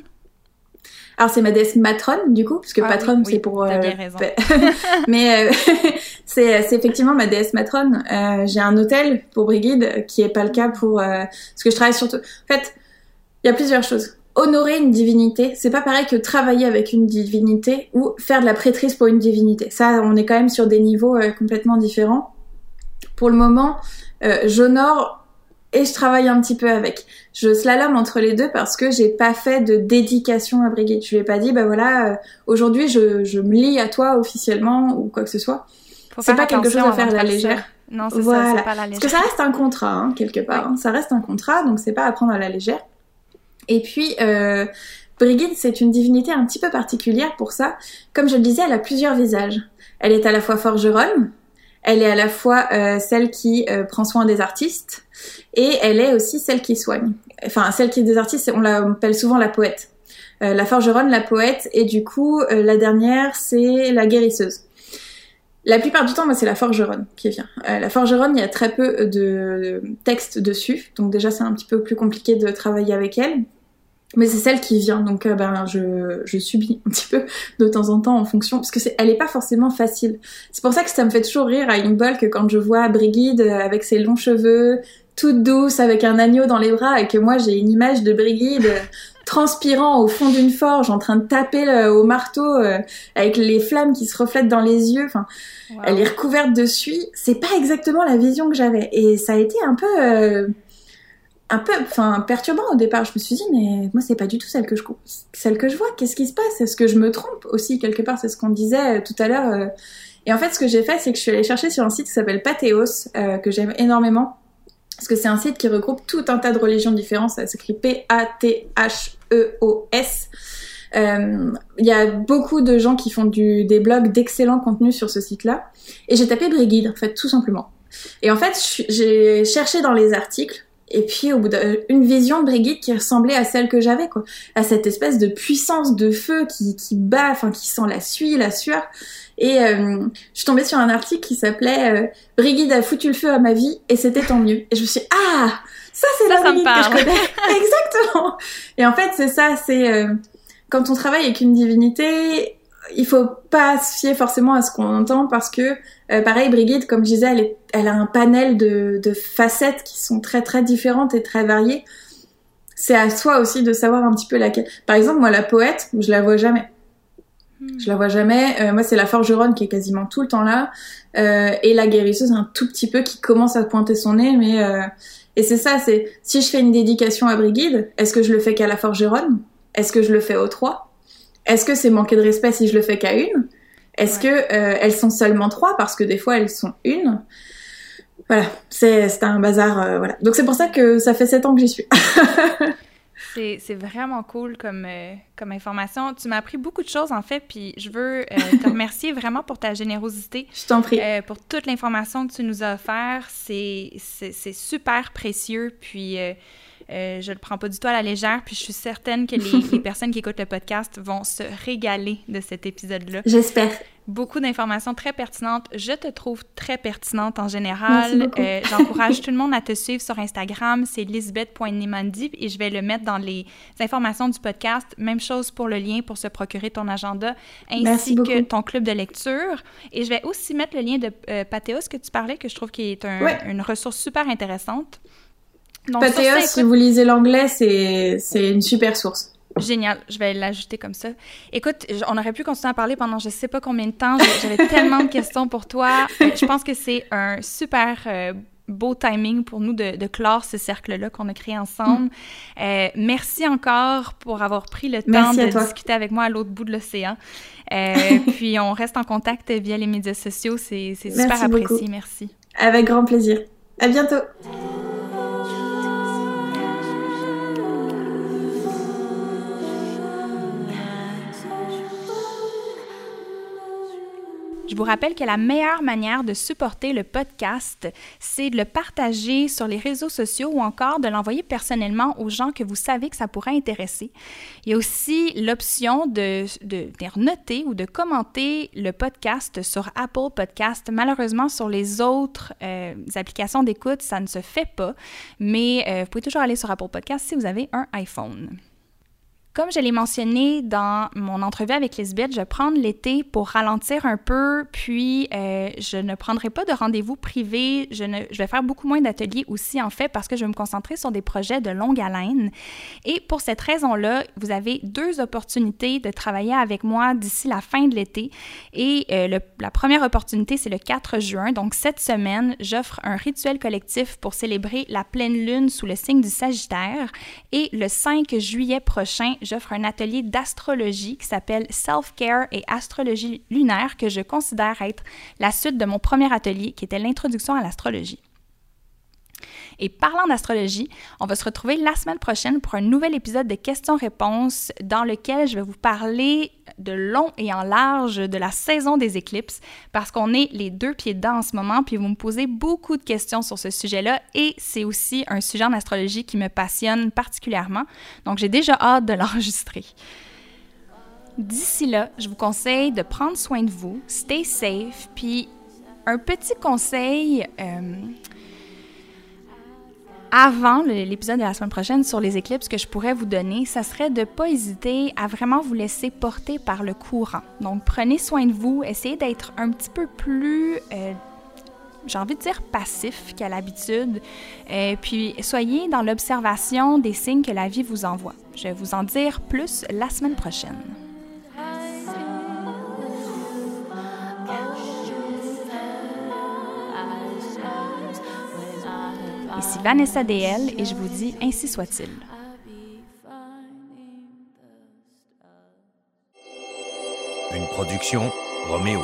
Alors c'est ma déesse matrone du coup, parce que ah patronne c'est pour. Euh, bien raison. [LAUGHS] mais euh, [LAUGHS] c'est effectivement ma déesse matrone. Euh, j'ai un hôtel pour Brigide qui est pas le cas pour parce que je travaille surtout. En fait, il y a plusieurs choses. Honorer une divinité, c'est pas pareil que travailler avec une divinité ou faire de la prêtrise pour une divinité. Ça, on est quand même sur des niveaux euh, complètement différents. Pour le moment, j'honore et je travaille un petit peu avec. Je slalom entre les deux parce que j'ai pas fait de dédication à Brigitte. Je lui ai pas dit, bah voilà, euh, aujourd'hui je, je me lie à toi officiellement ou quoi que ce soit. C'est pas quelque chose à faire à la légère. Non, c'est ça, c'est pas la légère. Parce que ça reste un contrat, hein, quelque part. Hein. Ça reste un contrat, donc c'est pas à prendre à la légère. Et puis, euh, Brigitte, c'est une divinité un petit peu particulière pour ça. Comme je le disais, elle a plusieurs visages. Elle est à la fois forgeronne, elle est à la fois euh, celle qui euh, prend soin des artistes et elle est aussi celle qui soigne. Enfin, celle qui est des artistes, on l'appelle souvent la poète. Euh, la forgeronne, la poète, et du coup, la dernière, c'est la guérisseuse. La plupart du temps, moi, c'est la forgeronne qui vient. la forgeronne, il y a très peu de texte dessus, donc déjà, c'est un petit peu plus compliqué de travailler avec elle mais c'est celle qui vient donc euh, ben je, je subis un petit peu de temps en temps en fonction parce que c'est elle est pas forcément facile. C'est pour ça que ça me fait toujours rire à une que quand je vois Brigide euh, avec ses longs cheveux toute douce avec un agneau dans les bras et que moi j'ai une image de Brigide euh, transpirant au fond d'une forge en train de taper au marteau avec les flammes qui se reflètent dans les yeux. Enfin elle est recouverte de suie. C'est pas exactement la vision que j'avais. Et ça a été un peu un peu enfin perturbant au départ. Je me suis dit mais moi c'est pas du tout celle que je celle que je vois. Qu'est-ce qui se passe? Est-ce que je me trompe? Aussi quelque part C'est ce qu'on disait euh, tout à l'heure. Euh. Et en fait ce que j'ai fait c'est que je suis allée chercher sur un site qui s'appelle Pathéos euh, que j'aime énormément parce que c'est un site qui regroupe tout un tas de religions différentes. Ça s'écrit P A T H E O S. Il y a beaucoup de gens qui font du, des blogs d'excellents contenus sur ce site-là. Et j'ai tapé Brigide, en fait, tout simplement. Et en fait, j'ai cherché dans les articles et puis au bout d'une vision de Brigitte qui ressemblait à celle que j'avais quoi, à cette espèce de puissance de feu qui qui bat, enfin qui sent la suie, la sueur. Et euh, je suis tombée sur un article qui s'appelait euh, Brigitte a foutu le feu à ma vie et c'était tant mieux. Et je me suis dit, ah ça c'est la Brigitte que je connais [LAUGHS] exactement. Et en fait c'est ça, c'est euh, quand on travaille avec une divinité, il faut pas se fier forcément à ce qu'on entend parce que euh, pareil Brigitte comme je disais elle, est, elle a un panel de, de, facettes qui sont très très différentes et très variées. C'est à soi aussi de savoir un petit peu laquelle. Par exemple moi la poète je la vois jamais. Hmm. je la vois jamais. Euh, moi c'est la forgeronne qui est quasiment tout le temps là. Euh, et la guérisseuse un tout petit peu qui commence à pointer son nez mais euh, et c'est ça c'est si je fais une dédication à Brigitte est-ce que je le fais qu'à la forgeronne est-ce que je le fais aux trois? Est-ce que c'est manquer de respect si je le fais qu'à une? Est-ce que euh, elles sont seulement trois parce que des fois elles sont une? Voilà, c'est un bazar. Euh, voilà. Donc c'est pour ça que ça fait sept ans que j'y suis. [LAUGHS] C'est vraiment cool comme, euh, comme information. Tu m'as appris beaucoup de choses, en fait, puis je veux [LAUGHS] te remercier vraiment pour ta générosité. Je t'en prie. pour toute l'information que tu nous as offert. C'est super précieux, puis euh, je le prends pas du tout à la légère, puis je suis certaine que [LAUGHS] les, personnes qui écoutent le podcast vont se régaler de cet épisode-là. J'espère. Beaucoup d'informations très pertinentes. Je te trouve très pertinente en général. Euh, J'encourage tout le monde à te suivre sur Instagram. C'est lisbeth.nemandi et je vais le mettre dans les informations du podcast. Même chose pour le lien pour se procurer ton agenda ainsi que ton club de lecture. Et je vais aussi mettre le lien de euh, que tu parlais, que je trouve qui est une ressource super intéressante. Pathéos, si vous lisez l'anglais, c'est une super source. Génial, je vais l'ajouter comme ça. Écoute, on aurait pu continuer à parler pendant je sais pas combien de temps. J'avais [LAUGHS] tellement de questions pour toi. Euh, je pense que c'est un super euh, beau timing pour nous de, clore ce cercle-là qu'on a créé ensemble. Mm. Euh, merci encore pour avoir pris le temps de discuter avec moi à l'autre bout de l'océan. [LAUGHS] puis on reste en contact via les médias sociaux. C'est super apprécié. Merci. Avec grand plaisir. À bientôt. Je vous rappelle que la meilleure manière de supporter le podcast, c'est de le partager sur les réseaux sociaux ou encore de l'envoyer personnellement aux gens que vous savez que ça pourrait intéresser. Il y a aussi l'option de, de, noter ou de commenter le podcast sur Apple Podcast. Malheureusement, sur les autres euh, applications d'écoute, ça ne se fait pas, mais euh, vous pouvez toujours aller sur Apple Podcast si vous avez un iPhone. Comme je l'ai mentionné dans mon entrevue avec Lisbeth, je vais prendre l'été pour ralentir un peu, puis euh, je ne prendrai pas de rendez-vous privés. Je, vais faire beaucoup moins d'ateliers aussi, en fait, parce que je vais me concentrer sur des projets de longue haleine. Et pour cette raison-là, vous avez deux opportunités de travailler avec moi d'ici la fin de l'été. Et euh, la première opportunité, c'est le 4 juin. Donc, cette semaine, j'offre un rituel collectif pour célébrer la pleine lune sous le signe du Sagittaire. Et le 5 juillet prochain, j'offre un atelier d'astrologie qui s'appelle Self-Care et Astrologie lunaire que je considère être la suite de mon premier atelier qui était l'introduction à l'astrologie. Et parlant d'astrologie, on va se retrouver la semaine prochaine pour un nouvel épisode de questions-réponses dans lequel je vais vous parler de long et en large de la saison des éclipses parce qu'on est les deux pieds dedans en ce moment, puis vous me posez beaucoup de questions sur ce sujet-là et c'est aussi un sujet en astrologie qui me passionne particulièrement. Donc j'ai déjà hâte de [LAUGHS] l'enregistrer. D'ici là, je vous conseille de prendre soin de vous, stay safe, puis un petit conseil. Euh, avant l'épisode de la semaine prochaine sur les éclipses que je pourrais vous donner, ça serait de ne pas hésiter à vraiment vous laisser porter par le courant. Donc prenez soin de vous, essayez d'être un petit peu plus... Euh, j'ai envie de dire passif qu'à l'habitude, euh, puis soyez dans l'observation des signes que la vie vous envoie. Je vais vous en dire plus la semaine prochaine. Ici Vanessa DL et je vous dis ainsi soit-il. Une production Roméo.